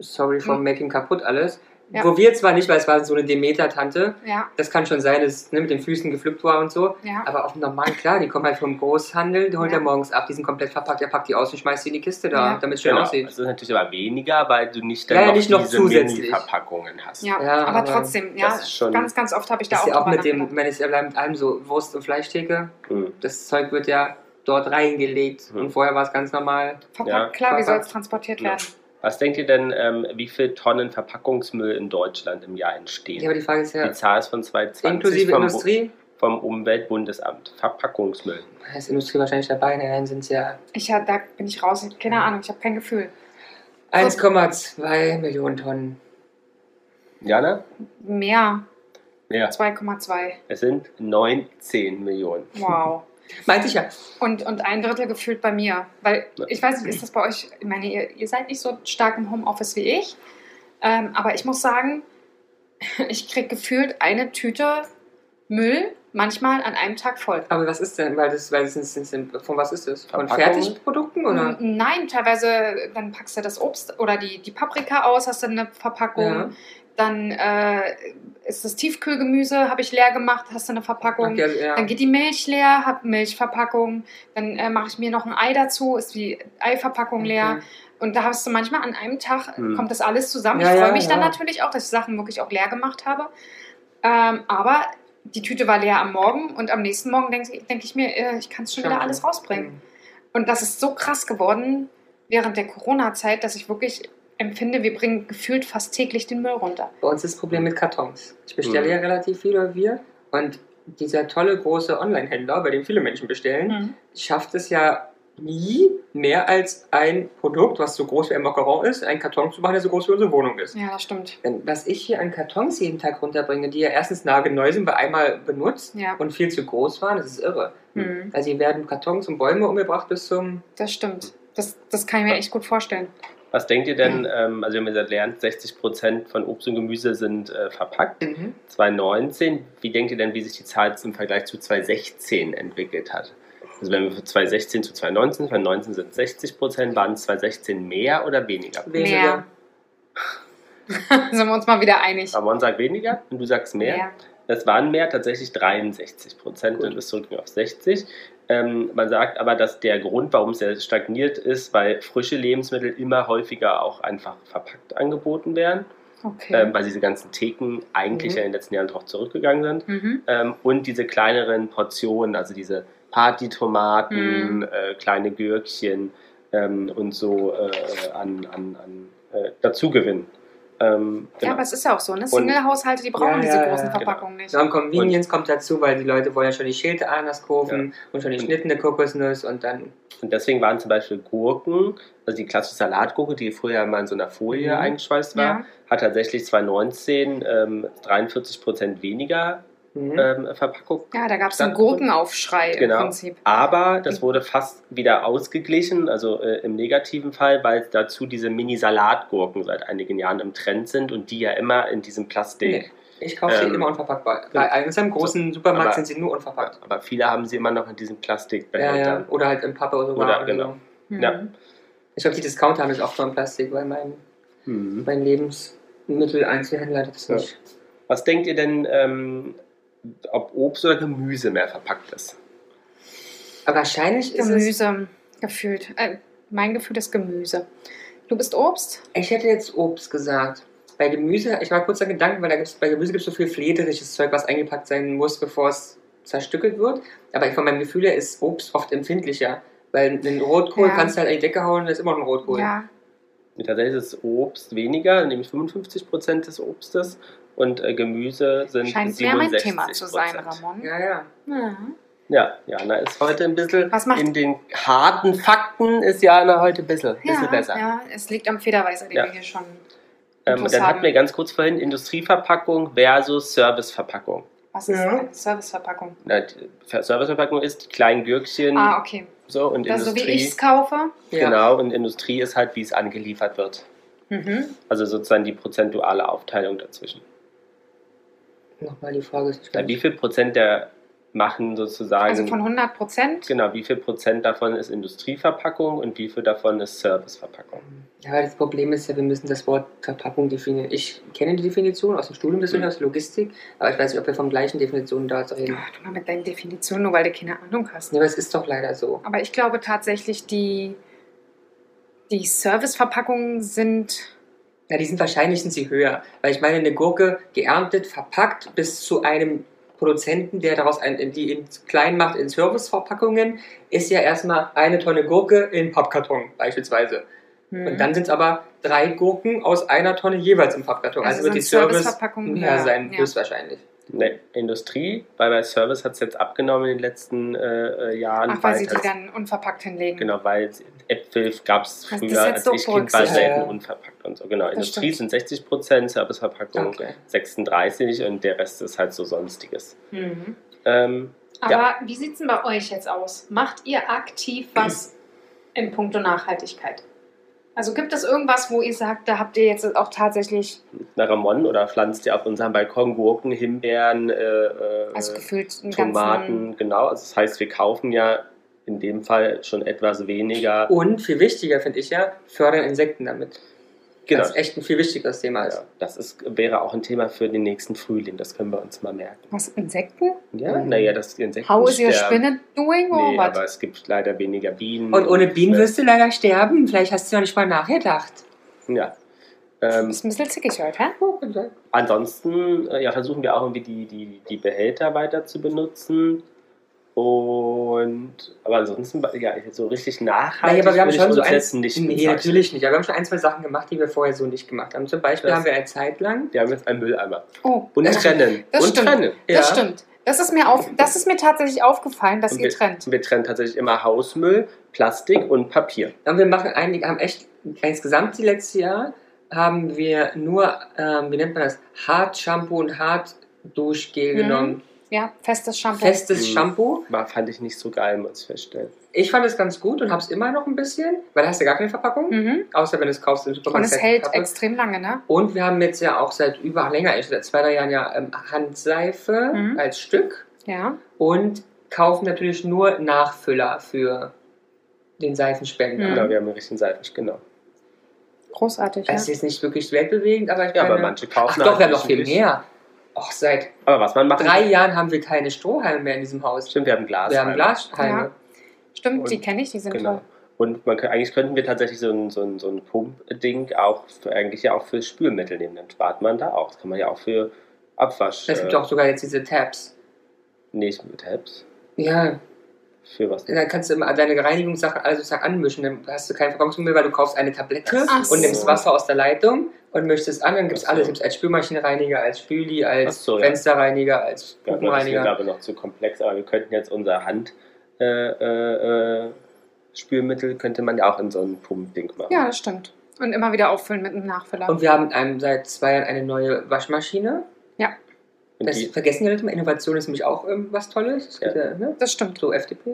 sorry for Hm. making kaputt alles, Ja. Wo wir zwar nicht, weil es war so eine Demeter-Tante, Ja, das kann schon sein, dass es ne, mit den Füßen gepflückt war und so. ja. Aber auf dem normalen, klar, die kommen halt vom Großhandel, die holt Ja. er morgens ab, die sind komplett verpackt, er packt die aus und schmeißt die in die Kiste da, Ja. damit es schön Genau. aussieht. Das ist natürlich aber weniger, weil du nicht dann Ja, noch nicht noch diese zusätzlich. Mini-Verpackungen hast. Ja, Ja, aber, aber trotzdem, ja, ganz, ganz oft habe ich da Das auch ist ja auch mit dem, wenn es ja bleibt mit allem so Wurst- und Fleischtheke, Mhm. das Zeug wird ja dort reingelegt Mhm. und vorher war es ganz normal. Verpackt, Ja. klar, wie soll es Verpackt. transportiert Ja. werden? Was denkt ihr denn, ähm, wie viel Tonnen Verpackungsmüll in Deutschland im Jahr entstehen? Ja, aber die Frage ist ja, Die Zahl ist von 2020 inklusive vom, Industrie, vom Umweltbundesamt. Verpackungsmüll. da ist Industrie wahrscheinlich dabei, ne, dann sind es ja Ich, ja, da bin ich raus. Keine Ahnung, ich habe kein Gefühl. 1,2 Millionen Tonnen. Jana? Mehr, Ja. 2,2. Es sind 19 Millionen. Wow. Meinte ich ja. Und, und ein Drittel gefühlt bei mir. Weil, ich weiß nicht, ist das bei euch, ich meine, ihr, ihr seid nicht so stark im Homeoffice wie ich. Ähm, aber ich muss sagen, ich kriege gefühlt eine Tüte Müll manchmal an einem Tag voll. Aber was ist denn, weil das, weil das sind, sind, sind, von was ist das? Von? Fertigprodukten oder? Nein, teilweise, dann packst du das Obst oder die, die Paprika aus, hast du eine Verpackung. Ja. Dann äh, ist das Tiefkühlgemüse, habe ich leer gemacht, hast du eine Verpackung. Okay, ja. Dann geht die Milch leer, hab Milchverpackung. Dann äh, mache ich mir noch ein Ei dazu, ist die Eiverpackung leer. Okay. Und da hast du manchmal an einem Tag, Hm. kommt das alles zusammen. Ja, ich freue ja, mich dann ja. natürlich auch, dass ich Sachen wirklich auch leer gemacht habe. Ähm, aber die Tüte war leer am Morgen und am nächsten Morgen denke denk ich mir, äh, ich kann es schon wieder Schade. alles rausbringen. Und das ist so krass geworden während der Corona-Zeit, dass ich wirklich empfinde, wir bringen gefühlt fast täglich den Müll runter. Bei uns ist das Problem mit Kartons. Ich bestelle Mhm. ja relativ viel oder wir. Und dieser tolle große Online-Händler, bei dem viele Menschen bestellen, schafft es ja nie mehr als ein Produkt, was so groß wie ein Macaron ist, einen Karton zu machen, der so groß wie unsere Wohnung ist. Ja, das stimmt. Denn was ich hier an Kartons jeden Tag runterbringe, die ja erstens nagelneu sind, weil einmal benutzt Ja, und viel zu groß waren, das ist irre. mhm. Also hier werden Kartons und Bäume umgebracht bis zum... das stimmt. Das, das kann ich mir echt gut vorstellen. Was denkt ihr denn, ähm, also wir haben ja gelernt, 60 Prozent von Obst und Gemüse sind äh, verpackt. 2019, wie denkt ihr denn, wie sich die Zahl im Vergleich zu 2016 entwickelt hat? Also wenn wir von 2016 zu 2019, 2019 sind 60 Prozent, waren es 2016 mehr oder weniger? Weniger. Mehr. Sind wir uns mal wieder einig. Ramon sagt weniger und du sagst mehr. Mehr. Es waren mehr, tatsächlich 63 Prozent und es zurück auf 60. Ähm, man sagt aber, dass der Grund, warum es stagniert ist, weil frische Lebensmittel immer häufiger auch einfach verpackt angeboten werden, Okay. ähm, weil diese ganzen Theken eigentlich Mhm. ja in den letzten Jahren drauf zurückgegangen sind. mhm. Ähm, und diese kleineren Portionen, also diese Partytomaten, Mhm. äh, kleine Gürkchen ähm, und so äh, an, an, an äh, dazugewinnen. Ähm, Ja, genau. aber es ist ja auch so, ne? Single-Haushalte, die brauchen Ja, diese ja, großen ja, Verpackungen nicht. So, und Convenience kommt dazu, weil die Leute wollen ja schon die schälte Ananas kaufen und schon die schnittene Kokosnuss und dann... Und deswegen waren zum Beispiel Gurken, also die klassische Salatgurke, die früher mal in so einer Folie Mhm. eingeschweißt war, Ja. hat tatsächlich 2019 ähm, 43 Prozent weniger Mhm. ähm, Verpackung. Ja, da gab es einen. Gurkenaufschrei Genau. im Prinzip. Aber das wurde fast wieder ausgeglichen, also äh, im negativen Fall, weil dazu diese Mini-Salatgurken seit einigen Jahren im Trend sind und die ja immer in diesem Plastik. Nee, ich kaufe sie Ähm, immer unverpackbar. Bei einem großen Supermarkt aber- sind sie nur unverpackt. Aber viele haben sie immer noch in diesem Ja, Plastikbehälter. ja. Oder halt im Pappe oder so. Oder, genau. Mhm. Ja. Ich glaube, die Discounter haben das auch nur in Plastik, weil mein, Mhm. mein Lebensmittel-Einzelhändler das Ja. nicht. Was denkt ihr denn, ähm, ob Obst oder Gemüse mehr verpackt ist? Aber wahrscheinlich ist es... Gemüse gefühlt. Äh, mein Gefühl ist Gemüse. Du bist Obst? Ich hätte jetzt Obst gesagt. Bei Gemüse, ich war kurz an Gedanken, weil da gibt's, bei Gemüse gibt es so viel flederisches Zeug, was eingepackt sein muss, bevor es zerstückelt wird. Aber von meinem Gefühl her ist Obst oft empfindlicher. Weil einen Rotkohl Ja. kannst du halt an die Decke hauen, das ist immer noch ein Rotkohl. Ja. Tatsächlich ist Obst weniger, nämlich 55 Prozent des Obstes und äh, Gemüse sind Scheint mehr 67 mein Thema zu sein, Ramon. ja. ja. Ja. Ja, Jana ist heute ein bisschen Was macht- in den harten Fakten ist Jana heute ein bisschen, bisschen Ja, besser. ja, es liegt am Federweißer, den Ja. wir hier schon Ähm, dann haben. hatten wir ganz kurz vorhin Industrieverpackung versus Serviceverpackung. Was ist Ja. eine Serviceverpackung? Na, die Serviceverpackung ist die kleinen Gürkchen Ah, okay. so und Das, so wie Industrie. ich es kaufe. Genau, und Industrie ist halt, wie es angeliefert wird. Mhm. Also sozusagen die prozentuale Aufteilung dazwischen. Nochmal die Frage. Ist nicht ganz- wie viel Prozent der machen sozusagen. Also von 100 Prozent? Genau, wie viel Prozent davon ist Industrieverpackung und wie viel davon ist Serviceverpackung? Ja, das Problem ist ja, wir müssen das Wort Verpackung definieren. Ich kenne die Definition aus dem Studium, das Mhm. aus Logistik, aber ich weiß nicht, ob wir vom gleichen Definitionen da reden. Ach, du mal mit deinen Definitionen, nur weil du keine Ahnung hast. Ja, aber es ist doch leider so. Aber ich glaube tatsächlich, die, die Serviceverpackungen sind. Ja, die sind wahrscheinlich sind sie höher, weil ich meine, eine Gurke geerntet, verpackt bis zu einem Produzenten, der daraus ein, die in klein macht in Serviceverpackungen, ist ja erstmal eine Tonne Gurke in Pappkarton beispielsweise. hm. Und dann sind es aber drei Gurken aus einer Tonne jeweils im Pappkarton. Also, Also wird die sind Service höher, sein, ja. höchstwahrscheinlich. Ne, Industrie, weil bei Service hat es jetzt abgenommen in den letzten äh, äh, Jahren. Ach, weil sie die dann unverpackt hinlegen. Genau, weil Äpfel gab es früher, als ich Kind war, selten unverpackt und so. Genau, Das Industrie stimmt. sind 60 Prozent, Serviceverpackung Okay. 36 und der Rest ist halt so Sonstiges. Mhm. Ähm, Aber Ja. wie sieht es denn bei euch jetzt aus? Macht ihr aktiv was in puncto Nachhaltigkeit? Also gibt es irgendwas, wo ihr sagt, da habt ihr jetzt auch tatsächlich, eine Ramon oder pflanzt ihr auf unserem Balkon Gurken, Himbeeren, äh, äh, also gefühlt Tomaten, genau. Also das heißt, wir kaufen ja in dem Fall schon etwas weniger. Und viel wichtiger finde ich ja, fördern Insekten damit. Genau. Das ist echt ein viel wichtigeres Thema. Ja, das ist, wäre auch ein Thema für den nächsten Frühling, das können wir uns mal merken. Was, Insekten? Ja, Mhm. naja, die Insekten How is your spinnet doing or Nee, what? aber es gibt leider weniger Bienen. Und ohne Bienen äh, wirst du leider sterben. Vielleicht hast du noch nicht mal nachgedacht. Ja. Ähm, ist ein bisschen zickig heute, hä? ansonsten äh, ja, versuchen wir auch irgendwie die, die, die Behälter weiter zu benutzen. Und aber ansonsten ja, so richtig nachhaltig Naja, aber wir haben schon so uns ein, jetzt nicht Nee, natürlich nicht. Aber wir haben schon ein, zwei Sachen gemacht, die wir vorher so nicht gemacht haben. Zum Beispiel Das- haben wir eine Zeit lang. Wir haben jetzt einen Mülleimer. Oh, Und das, trennen. das und stimmt. trennen. Ja. das stimmt. Das ist, mir auf, das ist mir tatsächlich aufgefallen, dass Und ihr wir, trennt. wir trennen tatsächlich immer Hausmüll, Plastik und Papier. Und wir machen einige, haben echt insgesamt die letzte Jahr haben wir nur, ähm, wie nennt man das, Hart-Shampoo und Hart-Duschgel Mhm. genommen. Ja, festes Shampoo. Festes Mhm. Shampoo. War, fand ich nicht so geil, muss ich feststellen. Ich fand es ganz gut und habe es immer noch ein bisschen, weil da hast du gar keine Verpackung, Mhm. außer wenn du es kaufst im Und Supermarkt. es feste hält Pappe. extrem lange, ne? Und wir haben jetzt ja auch seit über länger, seit zwei, drei Jahren ja ähm, Handseife Mhm. als Stück Ja. und kaufen natürlich nur Nachfüller für den Seifenspender. Mhm. Genau, wir haben einen richtigen Seiten, genau. Großartig, ja. Es ist jetzt nicht wirklich weltbewegend, aber ich Ja, meine, aber manche kaufen Ach doch, wir haben halt noch viel mehr. Och, seit Aber was man machen drei Jahren haben wir keine Strohhalme mehr in diesem Haus. Stimmt, wir haben Glas. Wir haben Glashalme. Ja. Stimmt, Und- die kenne ich, die sind Genau. toll. Und man, kann- eigentlich könnten wir tatsächlich so ein, so ein, so ein Pumpding auch für, eigentlich ja auch für Spülmittel nehmen. Dann spart man da auch. Das kann man ja auch für Abwasch. Es gibt äh, auch sogar jetzt diese Tabs. nicht mit Tabs. Ja, Für was? dann kannst du immer deine Reinigungssachen alle sozusagen anmischen. Dann hast du kein Verpackungsmüll, weil du kaufst eine Tablette Ach und nimmst so. Wasser aus der Leitung und mischst es an. Dann gibt es so. alles. Gibt's als Spülmaschinenreiniger, als Spüli, als so, ja. Fensterreiniger, als Ja, das ist mir, Puppenreiniger. glaube ich, noch zu komplex, aber wir könnten jetzt unser Hand äh, äh, äh, Spülmittel könnte man ja auch in so ein Pumpding machen. Ja, das stimmt. Und immer wieder auffüllen mit einem Nachfüller. Und wir haben ähm, seit zwei Jahren eine neue Waschmaschine. Und Das die, vergessen die Leute mal. Innovation ist nämlich auch ähm, was Tolles. Es gibt ja, ne? das stimmt. So FDP.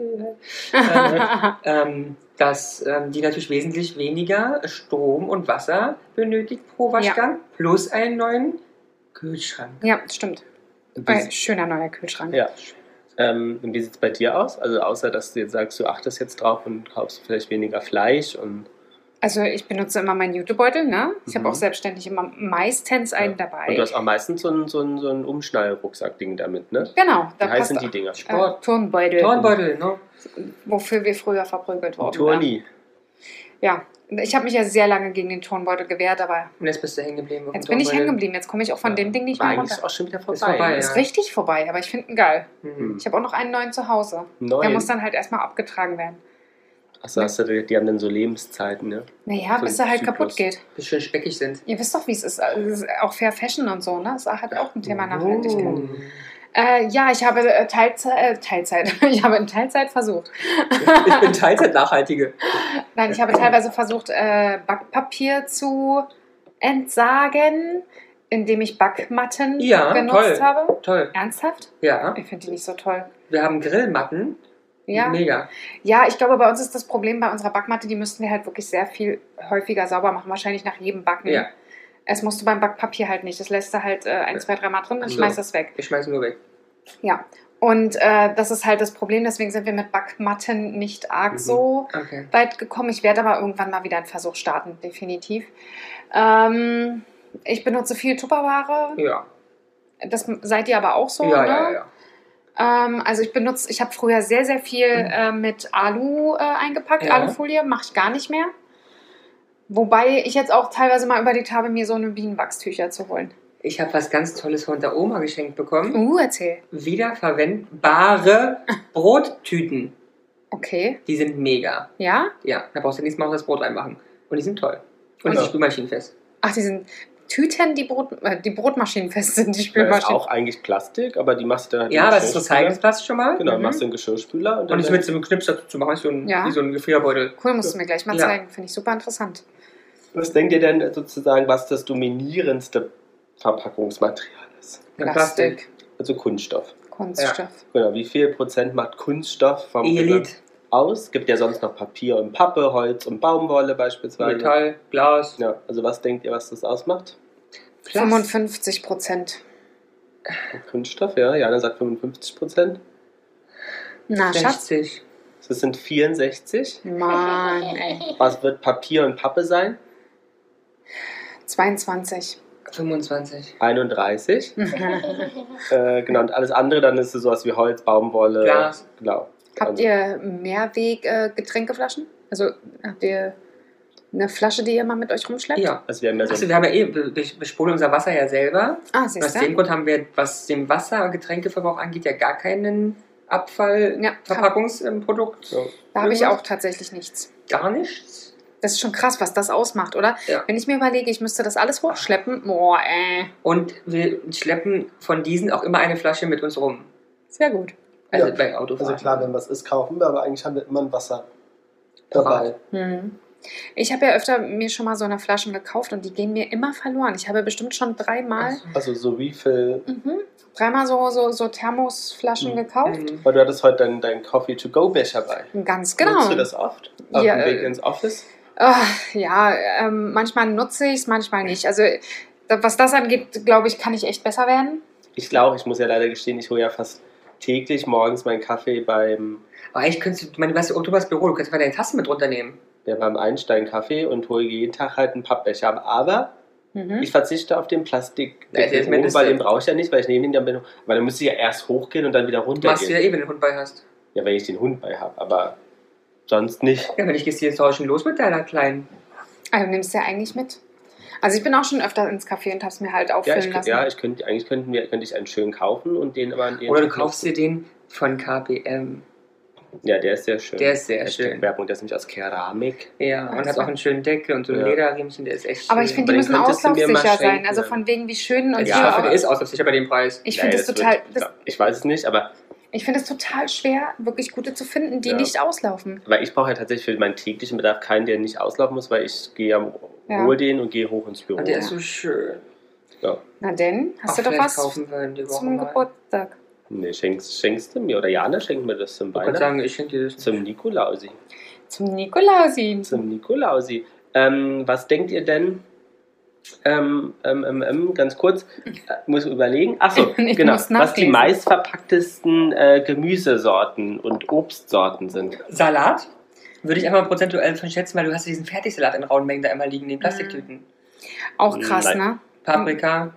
halt. ähm, dass ähm, die natürlich wesentlich weniger Strom und Wasser benötigt pro Waschgang, plus einen neuen Kühlschrank. ja, stimmt. und wie, Ein schöner neuer Kühlschrank. ja. Ähm, und wie sieht es bei dir aus? Also außer, dass du jetzt sagst, du achtest jetzt drauf und kaufst vielleicht weniger Fleisch und Also ich benutze immer meinen Jutebeutel, ne? Ich habe Mhm. auch selbstständig immer meistens einen dabei. Und du hast auch meistens so ein, so ein, so ein Umschnallrucksack-Ding damit, ne? genau, da Wie heißen die Dinger? Sport. Äh, Turnbeutel, Turnbeutel, ne? wofür wir früher verprügelt wurden. Turni. Ja, ich habe mich ja sehr lange gegen den Turnbeutel gewehrt, aber Und jetzt bist du hängen geblieben. jetzt bin ich hängen geblieben. Jetzt komme ich auch von dem Ding nicht War mehr runter. auch schon wieder vorbei. Ist vorbei, ne? ja. Ist richtig vorbei, aber ich finde ihn geil. Mhm. Ich habe auch noch einen neuen zu Hause. Der Neun. muss dann halt erstmal abgetragen werden. Achso, hast du, die haben dann so Lebenszeiten, ne? Naja, So bis er halt Zyklus. kaputt geht. Bis schön speckig sind. Ihr wisst doch, wie es ist. Es ist auch Fair Fashion und so, ne? Das ist halt auch ein Thema Nachhaltigkeit. Oh. Äh, ja, ich habe äh, Teilzeit, äh, Teilzeit. Ich habe in Teilzeit versucht. Ich bin Teilzeit-Nachhaltige. Nein, ich habe teilweise versucht, äh, Backpapier zu entsagen, indem ich Backmatten Ja, genutzt toll. habe. Toll. Ernsthaft? Ja. Ich finde die nicht so toll. Wir haben Grillmatten. Ja. Mega. ja, ich glaube, bei uns ist das Problem bei unserer Backmatte, die müssten wir halt wirklich sehr viel häufiger sauber machen, wahrscheinlich nach jedem Backen. Ja. Es musst du beim Backpapier halt nicht. Das lässt du halt äh, ein, zwei, dreimal drin und so. schmeißt das weg. Wir schmeißen nur weg. Ja. Und äh, das ist halt das Problem, deswegen sind wir mit Backmatten nicht arg Mhm. so Okay. weit gekommen. Ich werde aber irgendwann mal wieder einen Versuch starten, definitiv. Ähm, ich benutze viel Tupperware. Ja. Das seid ihr aber auch so, ja, oder? ja, ja. Ähm, also ich benutze, ich habe früher sehr, sehr viel äh, mit Alu äh, eingepackt, Ja. Alufolie, mache ich gar nicht mehr. Wobei ich jetzt auch teilweise mal überlegt habe, mir so eine Bienenwachstücher zu holen. Ich habe was ganz Tolles von der Oma geschenkt bekommen. Uh, erzähl. Wiederverwendbare Brottüten. Okay. Die sind mega. Ja? Ja, da brauchst du nächstes Mal auch das Brot reinmachen. Und die sind toll. Und die Ja. sind spülmaschinenfest. Ach, die sind Tüten, die, Brot, äh, die Brotmaschinen fest sind, die Das ist Spülmaschinen. auch eigentlich Plastik, aber die machst du dann halt Ja, das ist Geschirrspüler. Recyclingsplatz schon mal. Genau, Mhm. machst du einen Geschirrspüler und Und das mit so einem Knips dazu zu machen, so ein, Ja. wie so ein Gefrierbeutel. Cool, musst du mir gleich mal Ja. zeigen. Finde ich super interessant. Was denkt ihr denn sozusagen, was das dominierendste Verpackungsmaterial ist? Ja, Plastik, Also Kunststoff. Kunststoff. Genau, wie viel Prozent macht Kunststoff vom Elit, aus? Gibt ja sonst noch Papier und Pappe, Holz und Baumwolle beispielsweise. Metall, Glas, Ja, also was denkt ihr, was das ausmacht? Plast. 55 Prozent. Kunststoff, ja. Jana sagt 55 Prozent. Na, Schatz. 60. Das sind 64. Mann, ey. Was wird Papier und Pappe sein? 22. 25. 31. Äh, genau, und alles andere, dann ist es sowas wie Holz, Baumwolle. Glas. Genau. Habt Also- ihr Mehrweg-Getränkeflaschen? Also habt ihr eine Flasche, die ihr mal mit euch rumschleppt? Ja. Also wir haben ja so Achso, wir haben ja eh, wir bespulen unser Wasser ja selber. Ah, Aus siehst dem du? Grund haben wir, was den Wasser- und Getränkeverbrauch angeht, ja gar keinen Abfall, Ja. Da habe ich auch tatsächlich nichts. Gar nichts. Das ist schon krass, was das ausmacht, oder? Ja. Wenn ich mir überlege, ich müsste das alles hochschleppen, boah, äh. Und wir schleppen von diesen auch immer eine Flasche mit uns rum. Sehr gut. Also Ja. bei Autofahren. Also klar, wenn was ist, kaufen wir, aber eigentlich haben wir immer ein Wasser dabei. Hm. Ich habe ja öfter mir schon mal so eine Flaschen gekauft und die gehen mir immer verloren. Ich habe bestimmt schon dreimal, Also so Refill. mhm, dreimal so, so, so Thermosflaschen Mhm. gekauft. Mhm. Weil du hattest heute deinen dein Coffee-to-go-Becher bei. Ganz genau. Nutzt du das oft? Auf Ja, dem Weg äh, ins Office? Ah, ja, ähm, manchmal nutze ich es, manchmal nicht. Also was das angeht, glaube ich, kann ich echt besser werden. Ich glaube, ich muss ja leider gestehen, ich hole ja fast täglich morgens meinen Kaffee beim, Aber ich könnte, ich meine, weißt du, Thomas Büro, du könntest mal deine Tassen mit runternehmen. Ja, beim Einstein-Kaffee und hole jeden Tag halt einen Pappbecher. Aber Mhm. ich verzichte auf den Plastik, Ja, oben, mindestens- weil den brauche ich ja nicht, weil ich nehme den dann, weil dann müsste ich ja erst hochgehen und dann wieder Du machst du ja runtergehen. eh, wenn du den Hund bei hast. Ja, wenn ich den Hund bei habe, aber sonst nicht. Ja, wenn ich gehst du jetzt auch schon los mit deiner kleinen. Also nimmst du ja eigentlich mit. Also ich bin auch schon öfter ins Café und habe es mir halt Ja, auffüllen ich, lassen. ja, ich könnte, eigentlich könnten wir, könnte ich einen schön kaufen und den aber an den Oder du kaufst dir den von KPM. Ja, der ist sehr schön. Der ist sehr schön. Werbung, der ist nämlich aus Keramik. Ja, und hat auch einen schönen Deckel und so ein Ja. Lederriemchen, der ist echt Aber schön. ich finde, Aber die müssen auslaufsicher sein. Also von wegen wie schön und ja, so. ich hoffe, der aber ist auslaufsicher bei dem Preis. Ich finde es total, wird- ich weiß es nicht, aber, ich finde es total schwer, wirklich gute zu finden, die Ja. nicht auslaufen. aber ich brauche ja tatsächlich für meinen täglichen Bedarf keinen, der nicht auslaufen muss, weil ich gehe ja, Ja. hol den und gehe hoch ins Büro. Und der Ja. ist so schön. Ja. Na denn, hast Ach, du doch was zum mal. Geburtstag. Nee, schenkst, schenkst du mir oder Jana schenkt mir das zum Ich kann Weihnachten. sagen, ich schenke dir das. Zum Nikolausi. Zum Nikolausi. Zum Nikolausi. Ähm, was denkt ihr denn? Ähm, ähm, ähm, ähm, ganz kurz, äh, muss überlegen. Achso, Ich genau. Was die meistverpacktesten äh, Gemüsesorten und Obstsorten sind. Salat? Würde ich einfach prozentuell von schätzen, weil du hast ja diesen Fertigsalat in rauen Mengen da immer liegen, in den Plastiktüten. Auch krass, Nein. ne? Paprika,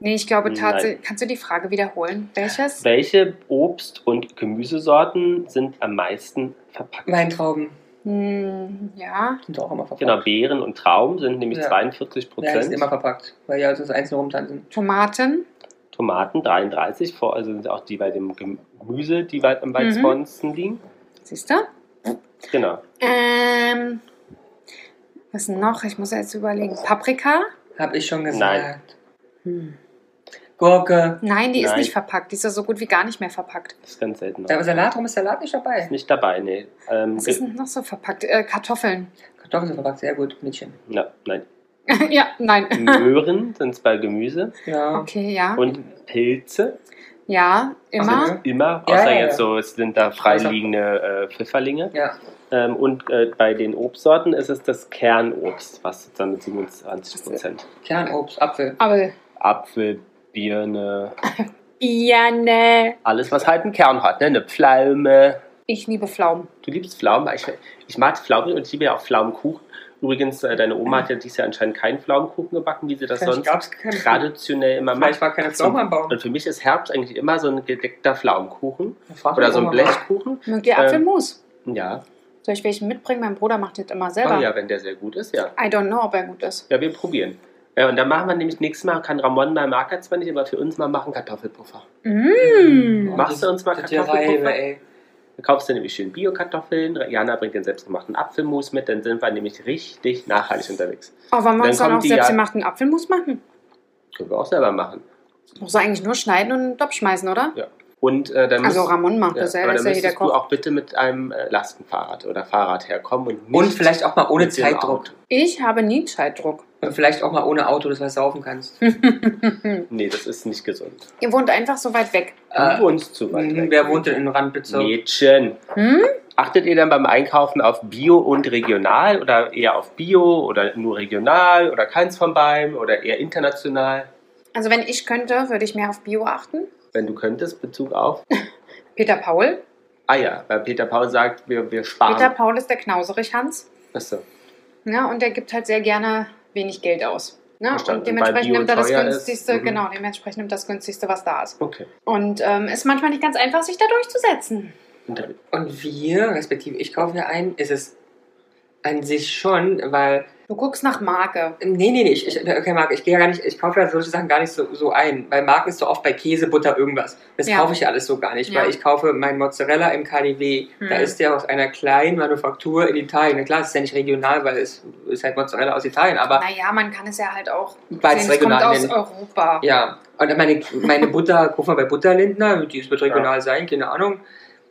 Nee, ich glaube tatsächlich. Kannst du die Frage wiederholen? Welches? Welche Obst- und Gemüsesorten sind am meisten verpackt? Weintrauben. Hm, ja. Sind auch immer verpackt. Genau, Beeren und Trauben sind nämlich Ja. 42 Ja, die sind Prozent. immer verpackt, weil ja sonst einzeln rumtanzen. Tomaten. Tomaten 33, vor, also sind auch die bei dem Gemüse, die weit am weit Mhm. liegen. Siehst du? Genau. Ähm. Was denn noch? Ich muss jetzt überlegen. Paprika? Hab ich schon gesagt. Nein. Hm. Gurke. Nein, die ist Nein. nicht verpackt. Die ist ja so gut wie gar nicht mehr verpackt. Das ist ganz selten. Aber Salat, warum ist Salat nicht dabei? Ist nicht dabei, nee. Ähm, Was ist denn noch so verpackt? Äh, Kartoffeln. Kartoffeln sind verpackt, sehr gut, Mädchen. ja, nein. ja, nein. Möhren sind es bei Gemüse. Ja. Okay, ja. Und Pilze Ja, immer. Ach, immer, Ja, außer ja, jetzt so, es sind da freiliegende äh, Pfifferlinge. Ja. Ähm, und äh, bei den Obstsorten ist es das Kernobst, was dann mit 27 Prozent. Kernobst, Apfel. Aber Apfel, Birne, Ja, ne. Alles, was halt einen Kern hat, ne? Eine Pflaume. Ich liebe Pflaumen. Du liebst Pflaumen? Ich, ich mag Pflaumen und ich liebe ja auch Pflaumenkuchen. Übrigens, äh, deine Oma hat ja dieses Jahr anscheinend keinen Pflaumenkuchen gebacken, wie sie das Vielleicht sonst traditionell immer macht. war keine Pflaume am Baum. Und für mich ist Herbst eigentlich immer so ein gedeckter Pflaumenkuchen. Oder so ein Oma. Blechkuchen. Mögt ihr Ähm, Apfelmus? Ja. Soll ich welchen mitbringen? Mein Bruder macht das immer selber. Oh ja, wenn der sehr gut ist, ja. I don't know, ob er gut ist. Ja, wir probieren. Ja, und dann machen wir nämlich nächstes Mal, kann Ramon mal, mag er zwar nicht, aber für uns mal machen Kartoffelpuffer. Mmh. Machst du uns mal Kartoffelpuffer? Reibe. Dann kaufst du nämlich schön Bio-Kartoffeln. Jana bringt den selbstgemachten Apfelmus mit, dann sind wir nämlich richtig nachhaltig unterwegs. Oh, wollen wir Dann uns dann kommen auch selbstgemachten Apfelmus machen? Können wir auch selber machen. Muss er eigentlich nur schneiden und in den Topf schmeißen, oder? Ja. Und äh, dann Also musst- Ramon macht ja, das ja, aber dann ja müsstest du auch bitte mit einem äh, Lastenfahrrad oder Fahrrad herkommen und nicht Und vielleicht auch mal ohne Zeitdruck. Ich habe nie Zeitdruck. Vielleicht auch mal ohne Auto, dass du was saufen kannst. Nee, das ist nicht gesund. Ihr wohnt einfach so weit weg. Du Äh, wohnst zu weit weg. Wer wohnt denn in Randbezirk? Mädchen. Hm? Achtet ihr dann beim Einkaufen auf Bio und regional oder eher auf Bio oder nur regional oder keins von beiden oder eher international? Also wenn ich könnte, würde ich mehr auf Bio achten. Wenn du könntest, Bezug auf. Peter Paul. Ah ja, weil Peter Paul sagt, wir, wir sparen. Peter Paul ist der Knauserich Hans. Achso. Ja, und der gibt halt sehr gerne wenig Geld aus. Ne? Und dementsprechend nimmt er das günstigste, Mhm. genau, dementsprechend nimmt das günstigste, was da ist. Okay. Und ähm, ist manchmal nicht ganz einfach, sich da durchzusetzen. Und Und wir, respektive ich kaufe mir ein, ist es an sich schon, weil Du guckst nach Marke. Nee, nee, nee, ich, ich, okay, Marc, ich gehe ja gar nicht, ich kaufe ja solche Sachen gar nicht so, so ein. Weil Marken ist so oft bei Käse, Butter, irgendwas. Das Ja. kaufe ich ja alles so gar nicht, Ja. weil ich kaufe meinen Mozzarella im KDW. Da Hm. ist der aus einer kleinen Manufaktur in Italien. Na klar, es ist ja nicht regional, weil es ist halt Mozzarella aus Italien, aber Naja, man kann es ja halt auch Beides sehen, es kommt regional aus nennen. Europa. ja. Und meine, meine Butter, guck mal bei Butterlindner, die wird regional sein, keine Ahnung.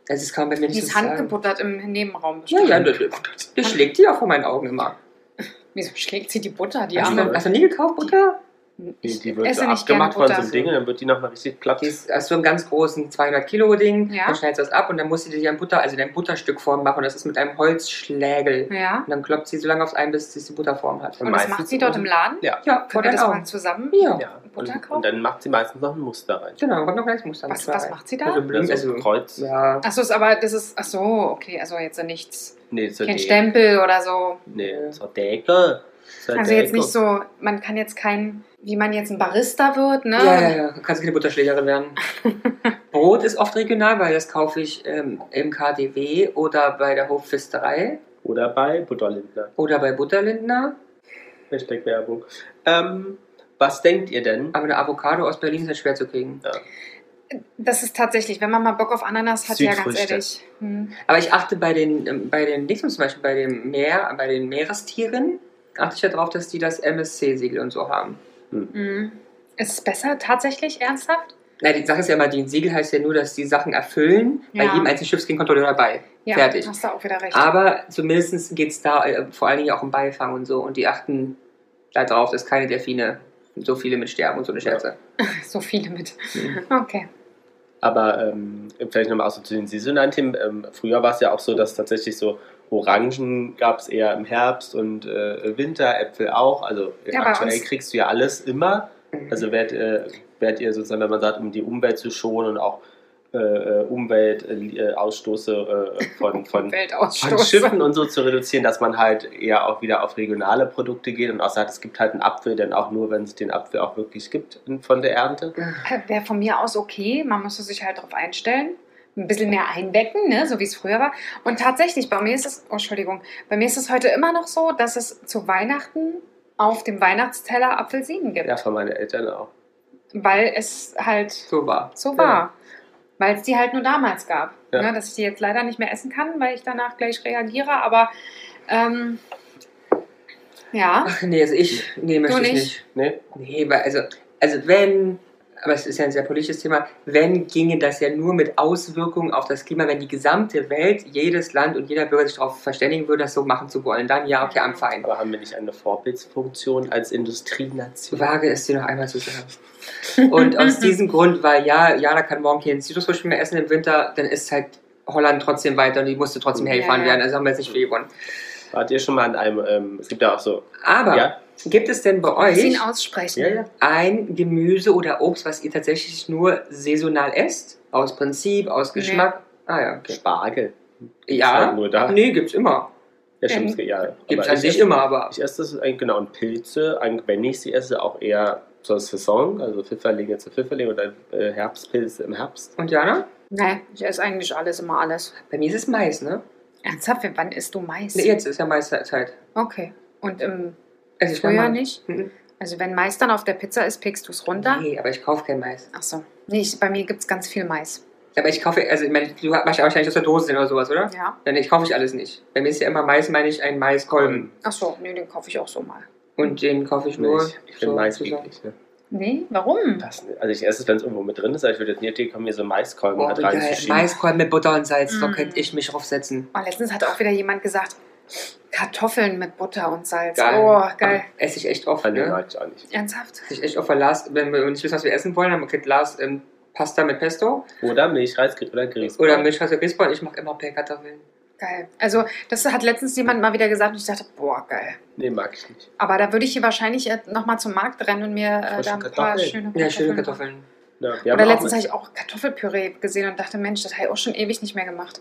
Das ist kaum bei mir Die ist handgebuttert im Nebenraum Ja, bestimmt. ja, das, das schlägt die auch vor meinen Augen immer. Wieso schlägt sie die Butter, die Hast arme? du, hast du nie gekauft, Butter? Die, die wird so abgemacht von so einem Ding und dann wird die nochmal richtig platt. Die ist aus so einem ganz großen 200 Kilo Ding. Ja. Dann schneidest du das ab und dann musst du dir ein Butter, also dein Butterstückform machen. Das ist mit einem Holzschlägel. Ja. Und dann kloppt sie so lange aufs ein, bis sie die Butterform hat. Und Und das macht sie dort im Laden? Ja. Ja, vor das mal Augen. zusammen? Ja, ja. Butter Und, und dann macht sie meistens noch ein Muster rein. genau, kommt noch gleich Muster. Was, was macht sie da? Also, Also, also, Kreuz. ja. Achso, ist aber das ist. Achso, okay, also jetzt nichts. Nee, so Kein Stempel oder so. Nee, zur Decke. Zur Also jetzt nicht so, man kann jetzt kein, wie man jetzt ein Barista wird, ne? Ja, ja, ja, du kannst keine Butterschlägerin werden. Brot ist oft regional, weil das kaufe ich ähm, im KDW oder bei der Hofpfisterei Oder bei Butterlindner. oder bei Butterlindner. Hashtag Werbung. Ähm, was denkt ihr denn? Aber eine Avocado aus Berlin ist halt schwer zu kriegen. Das ist tatsächlich, wenn man mal Bock auf Ananas hat, ja ganz ehrlich. Hm. Aber ich achte bei den, ähm, bei den Dings zum Beispiel, bei dem Meer, bei den Meerestieren, achte ich ja darauf, dass die das MSC-Siegel und so haben. Hm. Ist es besser tatsächlich, ernsthaft? Na, die Sache ist ja immer, die Siegel heißt ja nur, dass die Sachen erfüllen. Bei Ja. jedem einzelnen Schiffsgegenkontrolleur dabei. Ja, Fertig. hast du auch wieder recht. Aber zumindest geht es da äh, vor allen Dingen auch um Beifang und so. Und die achten darauf, dass keine Delfine so viele mit sterben und so eine Scherze. So viele mit. Mhm. Okay. Aber ähm, vielleicht nochmal auch so zu den saisonalen Themen. Ähm, früher war es ja auch so, dass tatsächlich so Orangen gab es eher im Herbst und äh, Winter, Äpfel auch. Also Ja, aktuell kriegst du ja alles immer. Mhm. Also werdet, äh, werdet ihr sozusagen, wenn man sagt, um die Umwelt zu schonen und auch äh, äh, Umweltausstoße äh, von, von, von. Schiffen und so zu reduzieren, dass man halt eher auch wieder auf regionale Produkte geht und auch sagt, es gibt halt einen Apfel, denn auch nur, wenn es den Apfel auch wirklich gibt von der Ernte. Wäre von mir aus okay. Man musste sich halt darauf einstellen. Ein bisschen mehr einbecken, ne? so wie es früher war. Und tatsächlich, bei mir ist es, oh, Entschuldigung, bei mir ist es heute immer noch so, dass es zu Weihnachten auf dem Weihnachtsteller Apfelsinen gibt. Ja, von meinen Eltern auch. Weil es halt So war. so war. Weil es die halt nur damals gab. Ja. Ne? Dass ich die jetzt leider nicht mehr essen kann, weil ich danach gleich reagiere. Aber ähm, ja, Ach nee, also ich, nee, möchte Du ich nicht? nicht. Nee? Nee, weil, also, also wenn, aber es ist ja ein sehr politisches Thema, wenn ginge das ja nur mit Auswirkungen auf das Klima, wenn die gesamte Welt, jedes Land und jeder Bürger sich darauf verständigen würde, das so machen zu wollen, dann ja, okay, am Fein. Aber haben wir nicht eine Vorbildsfunktion als Industrienation? Wage es dir noch einmal zu sagen. Und aus diesem Grund, weil ja, Jana kann morgen keinen Zitrusfrüchte mehr essen im Winter, dann ist halt Holland trotzdem weiter und die musste trotzdem Ja, hergefahren ja. werden, also haben wir jetzt nicht viel gewonnen. Wart ihr schon mal an einem, ähm, es gibt ja auch so, Aber ja, Gibt es denn bei ich ihn euch aussprechen? Ja, ja. ein Gemüse oder Obst, was ihr tatsächlich nur saisonal esst? Aus Prinzip, aus Nee. Geschmack? Ah ja, okay. Spargel. Ja, halt nur da. nee, gibt's immer. Ja, stimmt. Ja. Gibt's Aber an ich sich immer, aber Ich esse das eigentlich genau. Und Pilze, eigentlich, wenn ich sie esse, auch eher zur Saison, also Pfifferlinge zu Pfifferlinge oder äh, Herbstpilze im Herbst. Und Jana? Nee, ich esse eigentlich alles, immer alles. Bei mir ist es Mais, ne? Ernsthaft, wann isst du Mais? Nee, jetzt ist ja Maiszeit. Okay. Und im Also Frühjahr nicht? Mhm. Also wenn Mais dann auf der Pizza ist, pickst du es runter? Nee, aber ich kaufe kein Mais. Ach so. Nee, ich, bei mir gibt es ganz viel Mais. Aber ich kaufe, also ich meine, du machst ja wahrscheinlich aus der Dose oder sowas, oder? Ja. Nein, ich kaufe ich alles nicht. Bei mir ist ja immer Mais, meine ich, ein Maiskolben. Ach so, nee, den kaufe ich auch so mal. Und den kaufe ich Nee, nur. ich ich finde so Mais eklig. Ne? Nee, warum? Das, also ich esse es, wenn es irgendwo mit drin ist, aber ich würde jetzt nicht kommen, mir so Maiskolben wie geil. reinzuschieben. Maiskolben mit Butter und Salz, da Mm. könnte ich mich draufsetzen. Oh, letztens hat auch wieder jemand gesagt, Kartoffeln mit Butter und Salz. Geil. Oh, geil. Esse ich echt oft, Ah, nee, ne? ich auch nicht. Ernsthaft? Esse ich echt oft, weil Lars, wenn wir nicht wissen, was wir essen wollen, dann kriegt Lars ähm, Pasta mit Pesto Oder Milchreis oder Grieß. oder Milchreis mit Grießbrot. Ich mache immer Pellkartoffeln. Geil. Also, das hat letztens jemand mal wieder gesagt und ich dachte, boah, geil. Nee, mag ich nicht. Aber da würde ich hier wahrscheinlich äh, nochmal zum Markt rennen und mir äh, da ein paar Kartoffeln. schöne Ja, schöne. Kartoffeln. Ja, Oder letztens habe ich auch Kartoffelpüree gesehen und dachte, Mensch, das habe ich auch schon ewig nicht mehr gemacht.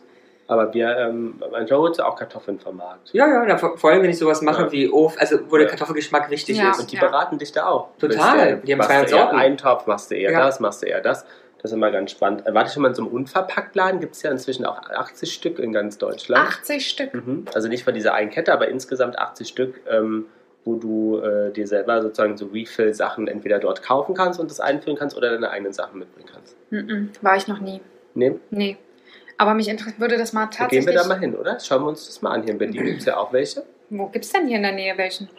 aber wir, ähm, mein Joe holt auch Kartoffeln vom Markt. Ja, ja, da, vor vor allem, wenn ich sowas mache Ja. wie Of, also wo der Ja. Kartoffelgeschmack wichtig Ja. ist. Und die Ja. beraten dich da auch. Total. Du, Die haben machst 200 du eher Sorten. Eintopf, machst du eher Ja. das, machst du eher das. Das ist immer ganz spannend. Äh, Warte schon mal in so einem Unverpacktladen, gibt es ja inzwischen auch 80 Stück in ganz Deutschland. 80 Stück. Mhm. Also nicht von dieser einen Kette, aber insgesamt 80 Stück, ähm, wo du äh, dir selber sozusagen so Refill-Sachen entweder dort kaufen kannst und das einführen kannst oder deine eigenen Sachen mitbringen kannst. Mhm. War ich noch nie. Nee, Nee. Aber mich interessiert, würde das mal da gehen tatsächlich. wir da mal hin, oder? Schauen wir uns das mal an. Hier in Berlin gibt es ja auch welche. Wo gibt es denn hier in der Nähe welchen?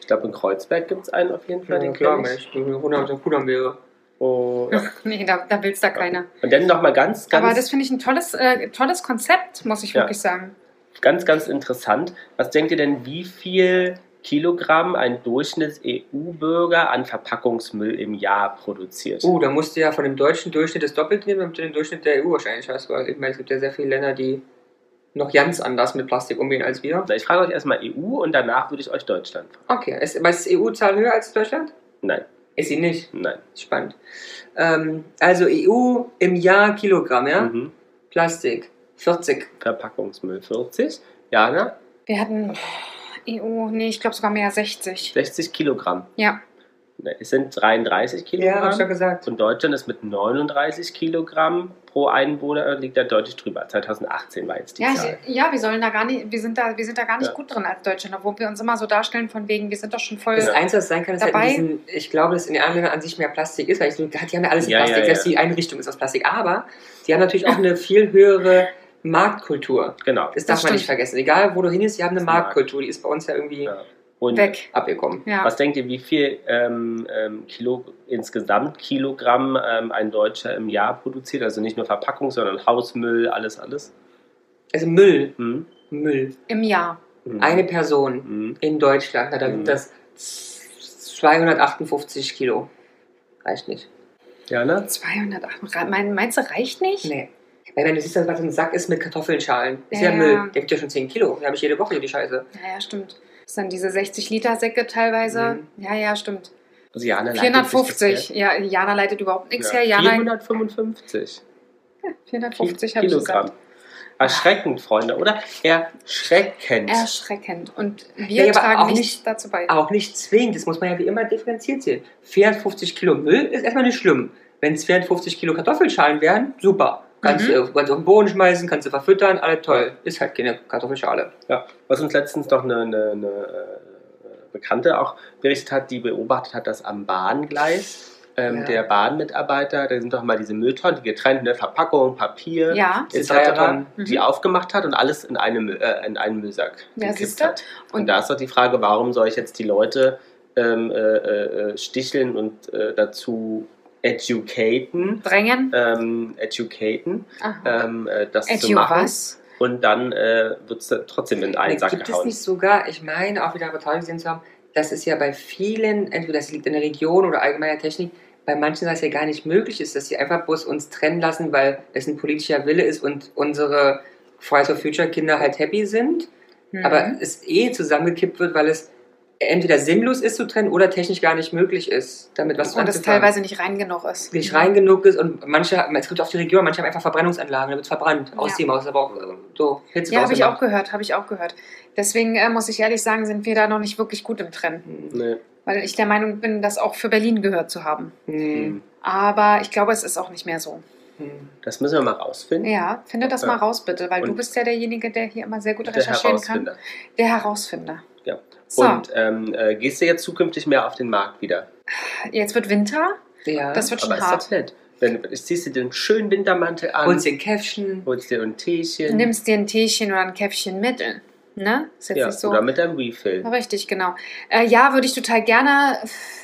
Ich glaube, in Kreuzberg gibt es einen auf jeden Fall, Ja, den klar. Mensch. Ich bin 100 Kudam wäre. Oh. Nee, da, da will es da keiner. Und dann nochmal ganz, ganz, Aber das finde ich ein tolles, äh, tolles Konzept, muss ich Ja. wirklich sagen. ganz, ganz interessant. Was denkt ihr denn, wie viel Kilogramm ein Durchschnitts-EU-Bürger an Verpackungsmüll im Jahr produziert? Oh, da musst du ja von dem deutschen Durchschnitt das Doppelte nehmen, damit du den Durchschnitt der EU wahrscheinlich hast. Weil ich meine, es gibt ja sehr viele Länder, die noch ganz anders mit Plastik umgehen als wir. Ich frage euch erstmal EU und danach würde ich euch Deutschland fragen. Okay, ist, ist die EU-Zahl höher als Deutschland? Nein, Ist sie nicht. nein. Spannend. Ähm, also EU im Jahr Kilogramm, ja? Mhm. Plastik 40. Verpackungsmüll 40. Jana, Wir hatten EU, nee, ich glaube sogar mehr 60. 60 Kilogramm. Ja. Ne, Es sind 33 Ja, hab ich schon Kilogramm. gesagt. und Deutschland ist mit 39 Kilogramm pro Einwohner, liegt da deutlich drüber. 2018 war jetzt die Ja, Zahl. ich, ja, wir sollen da gar nicht, wir sind da, wir sind da gar nicht Ja. gut drin als Deutschland, obwohl wir uns immer so darstellen von wegen, wir sind doch schon voll. Das Einzige, was sein kann, ist halt in Dabei- diesen, ich glaube, dass in den anderen Ländern an sich mehr Plastik ist, weil ich, so- die haben ja alles in Ja, Plastik, ja, selbst die Einrichtung ist aus Plastik. Aber die haben natürlich auch eine viel höhere Marktkultur. Genau. Das darf Das man nicht stimmt. vergessen. Egal, wo du hin ist, die haben eine. Marktkultur. Die ist bei uns ja irgendwie Ja. Und weg. abgekommen. Ja. Was denkt ihr, wie viel ähm, ähm, Kilo, insgesamt Kilogramm ähm, ein Deutscher im Jahr produziert? Also nicht nur Verpackung, sondern Hausmüll, alles, alles? Also Müll. Hm? Müll. Im Jahr. Mhm. Eine Person Mhm. in Deutschland, na, da Mhm. sind das 258 Kilo. Reicht nicht. Jana? 208. Mein, meinst du, reicht nicht? Nee. Weil wenn du siehst, was ein Sack ist mit Kartoffelschalen, ist ja, Ja. Müll. Der wiegt ja schon 10 Kilo. Da habe ich jede Woche hier die Scheiße. Ja, ja, stimmt. Das sind diese 60 Liter Säcke teilweise. Mhm. Ja, ja, stimmt. Also Jana leitet 450. sich Ja, Jana leitet überhaupt nichts her. her. Ja, Jana, 455 ja, 450 habe ich gesagt. Erschreckend, Freunde, oder? Erschreckend. Erschreckend. Und wir Ja, aber tragen nichts nicht- dazu bei. Auch nicht zwingend. Das muss man ja wie immer differenziert sehen. 450 Kilo Müll ist erstmal nicht schlimm. Wenn es 450 Kilo Kartoffelschalen wären, super. Kannst Mhm. du kannst du auf den Boden schmeißen, kannst du verfüttern, alles toll. Ist halt keine Kartoffelschale. Ja, was uns letztens doch eine, eine, eine äh, Bekannte auch berichtet hat, die beobachtet hat, dass am Bahngleis ähm, Ja. der Bahnmitarbeiter, da sind doch mal diese Mülltonnen, die getrennt, ne, Verpackung, Papier, Ja. Etc., die Mhm. aufgemacht hat und alles in, eine, Mü- äh, in einen Müllsack Ja, gekippt hat. Und, Und- da ist doch die Frage, warum soll ich jetzt die Leute ähm, äh, äh, sticheln und äh, dazu educaten, Drängen. ähm, educaten, ähm, äh, das zu Edu machen. was? Und dann äh, wird es trotzdem in einen Nee, Sack gibt es gehauen. nicht sogar, ich meine auch wieder Reportage gesehen zu haben, dass es ja bei vielen, entweder das liegt in der Region oder allgemeiner Technik, bei manchen das ja gar nicht möglich ist, dass sie einfach bloß uns trennen lassen, weil es ein politischer Wille ist und unsere Fridays for Future Kinder halt happy sind, Mhm. aber es eh zusammengekippt wird, weil es entweder sinnlos ist zu trennen oder technisch gar nicht möglich ist, damit was Und es anzufangen. teilweise nicht rein genug ist. nicht rein genug ist und manche, es gibt auf die Region, manche haben einfach Verbrennungsanlagen, da wird verbrannt, aus Ja. dem Haus, aber auch äh, so Hitze Ja, habe ich auch gehört, habe ich auch gehört. Deswegen äh, muss ich ehrlich sagen, sind wir da noch nicht wirklich gut im Trennen. Nee. Weil ich der Meinung bin, das auch für Berlin gehört zu haben. Hm. Aber ich glaube, es ist auch nicht mehr so. Hm. Das müssen wir mal rausfinden. Ja, finde das Ja. mal raus, bitte, weil du Und- bist ja derjenige, der hier immer sehr gut Der recherchieren kann. Herausfinder. Der Herausfinder. So, Und ähm, äh, gehst du jetzt zukünftig mehr auf den Markt wieder? jetzt wird Winter. Ja. Das wird schon Aber ist hart. doch nett. Wenn, ziehst du den schönen Wintermantel an, Holst den Käffchen. holst dir ein Du Teechen. nimmst dir ein Teechen oder ein Käffchen mit. Ne? Ist jetzt ja, nicht so. Oder mit deinem Refill. Richtig, genau. Äh, ja, würde ich total gerne.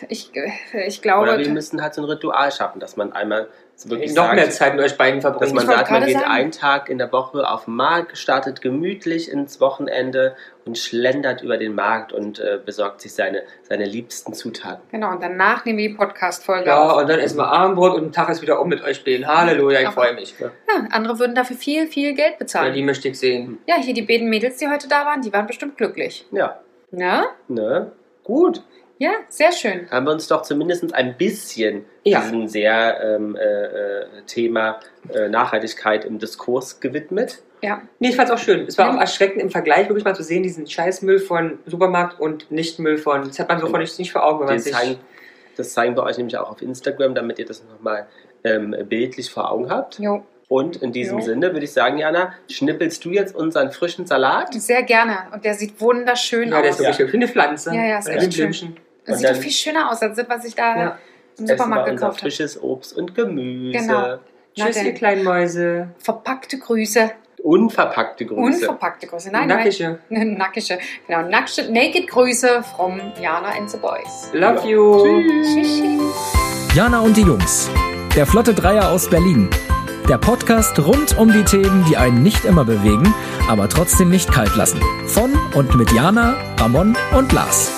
Ich, äh, ich glaube. Oder wir müssen halt so ein Ritual schaffen, dass man einmal wirklich Noch sagt, mehr Zeit mit euch beiden dass verbringen. man Ich wollte sagt, man geht sagen. einen Tag in der Woche auf den Markt, startet gemütlich ins Wochenende und schlendert über den Markt und äh, besorgt sich seine, seine liebsten Zutaten. Genau, und danach nehmen wir die Podcast-Folge ja, auf. und dann essen wir Abendbrot und ein Tag ist wieder um mit euch beiden. Halleluja, ich freue mich. Ja, andere würden dafür viel, viel Geld Ja, bezahlen. die möchte ich sehen. Ja, hier die beiden Mädels, die heute da waren, die waren bestimmt glücklich. Ja, Ne? ne? Gut. Ja, sehr schön. Haben wir uns doch zumindest ein bisschen Ja. diesem sehr ähm, äh, äh, Thema äh, Nachhaltigkeit im Diskurs gewidmet. Ja, Nee, ich fand's auch schön. Es war Ja. auch erschreckend im Vergleich wirklich mal zu sehen, diesen Scheißmüll von Supermarkt und Nichtmüll von. Das hat man so von nicht, nicht vor Augen, wenn man sich. zeigen, das zeigen wir euch nämlich auch auf Instagram, damit ihr das nochmal ähm, bildlich vor Augen habt. jo. Und in diesem Jo. Sinne würde ich sagen, Jana, schnippelst du jetzt unseren frischen Salat? Sehr gerne. Und der sieht wunderschön Ja, der aus. ist wirklich schön. Wie eine Pflanze. Ja, ja, ist echt schön. Blümchen. Das sieht doch dann- viel schöner aus, als das, was ich da Ja. im Supermarkt gekauft habe. frisches Obst und Gemüse. Genau. Na Tschüss, ihr kleinen Mäuse. Verpackte Grüße. Unverpackte Grüße. Unverpackte Grüße. Nein, Nackische. nein. Nackische. Genau, nackische, naked Grüße from Jana and the Boys. Love Ja. you. Tschüssi. Jana und die Jungs. Der Flotte Dreier aus Berlin. Der Podcast rund um die Themen, die einen nicht immer bewegen, aber trotzdem nicht kalt lassen. Von und mit Jana, Ramon und Lars.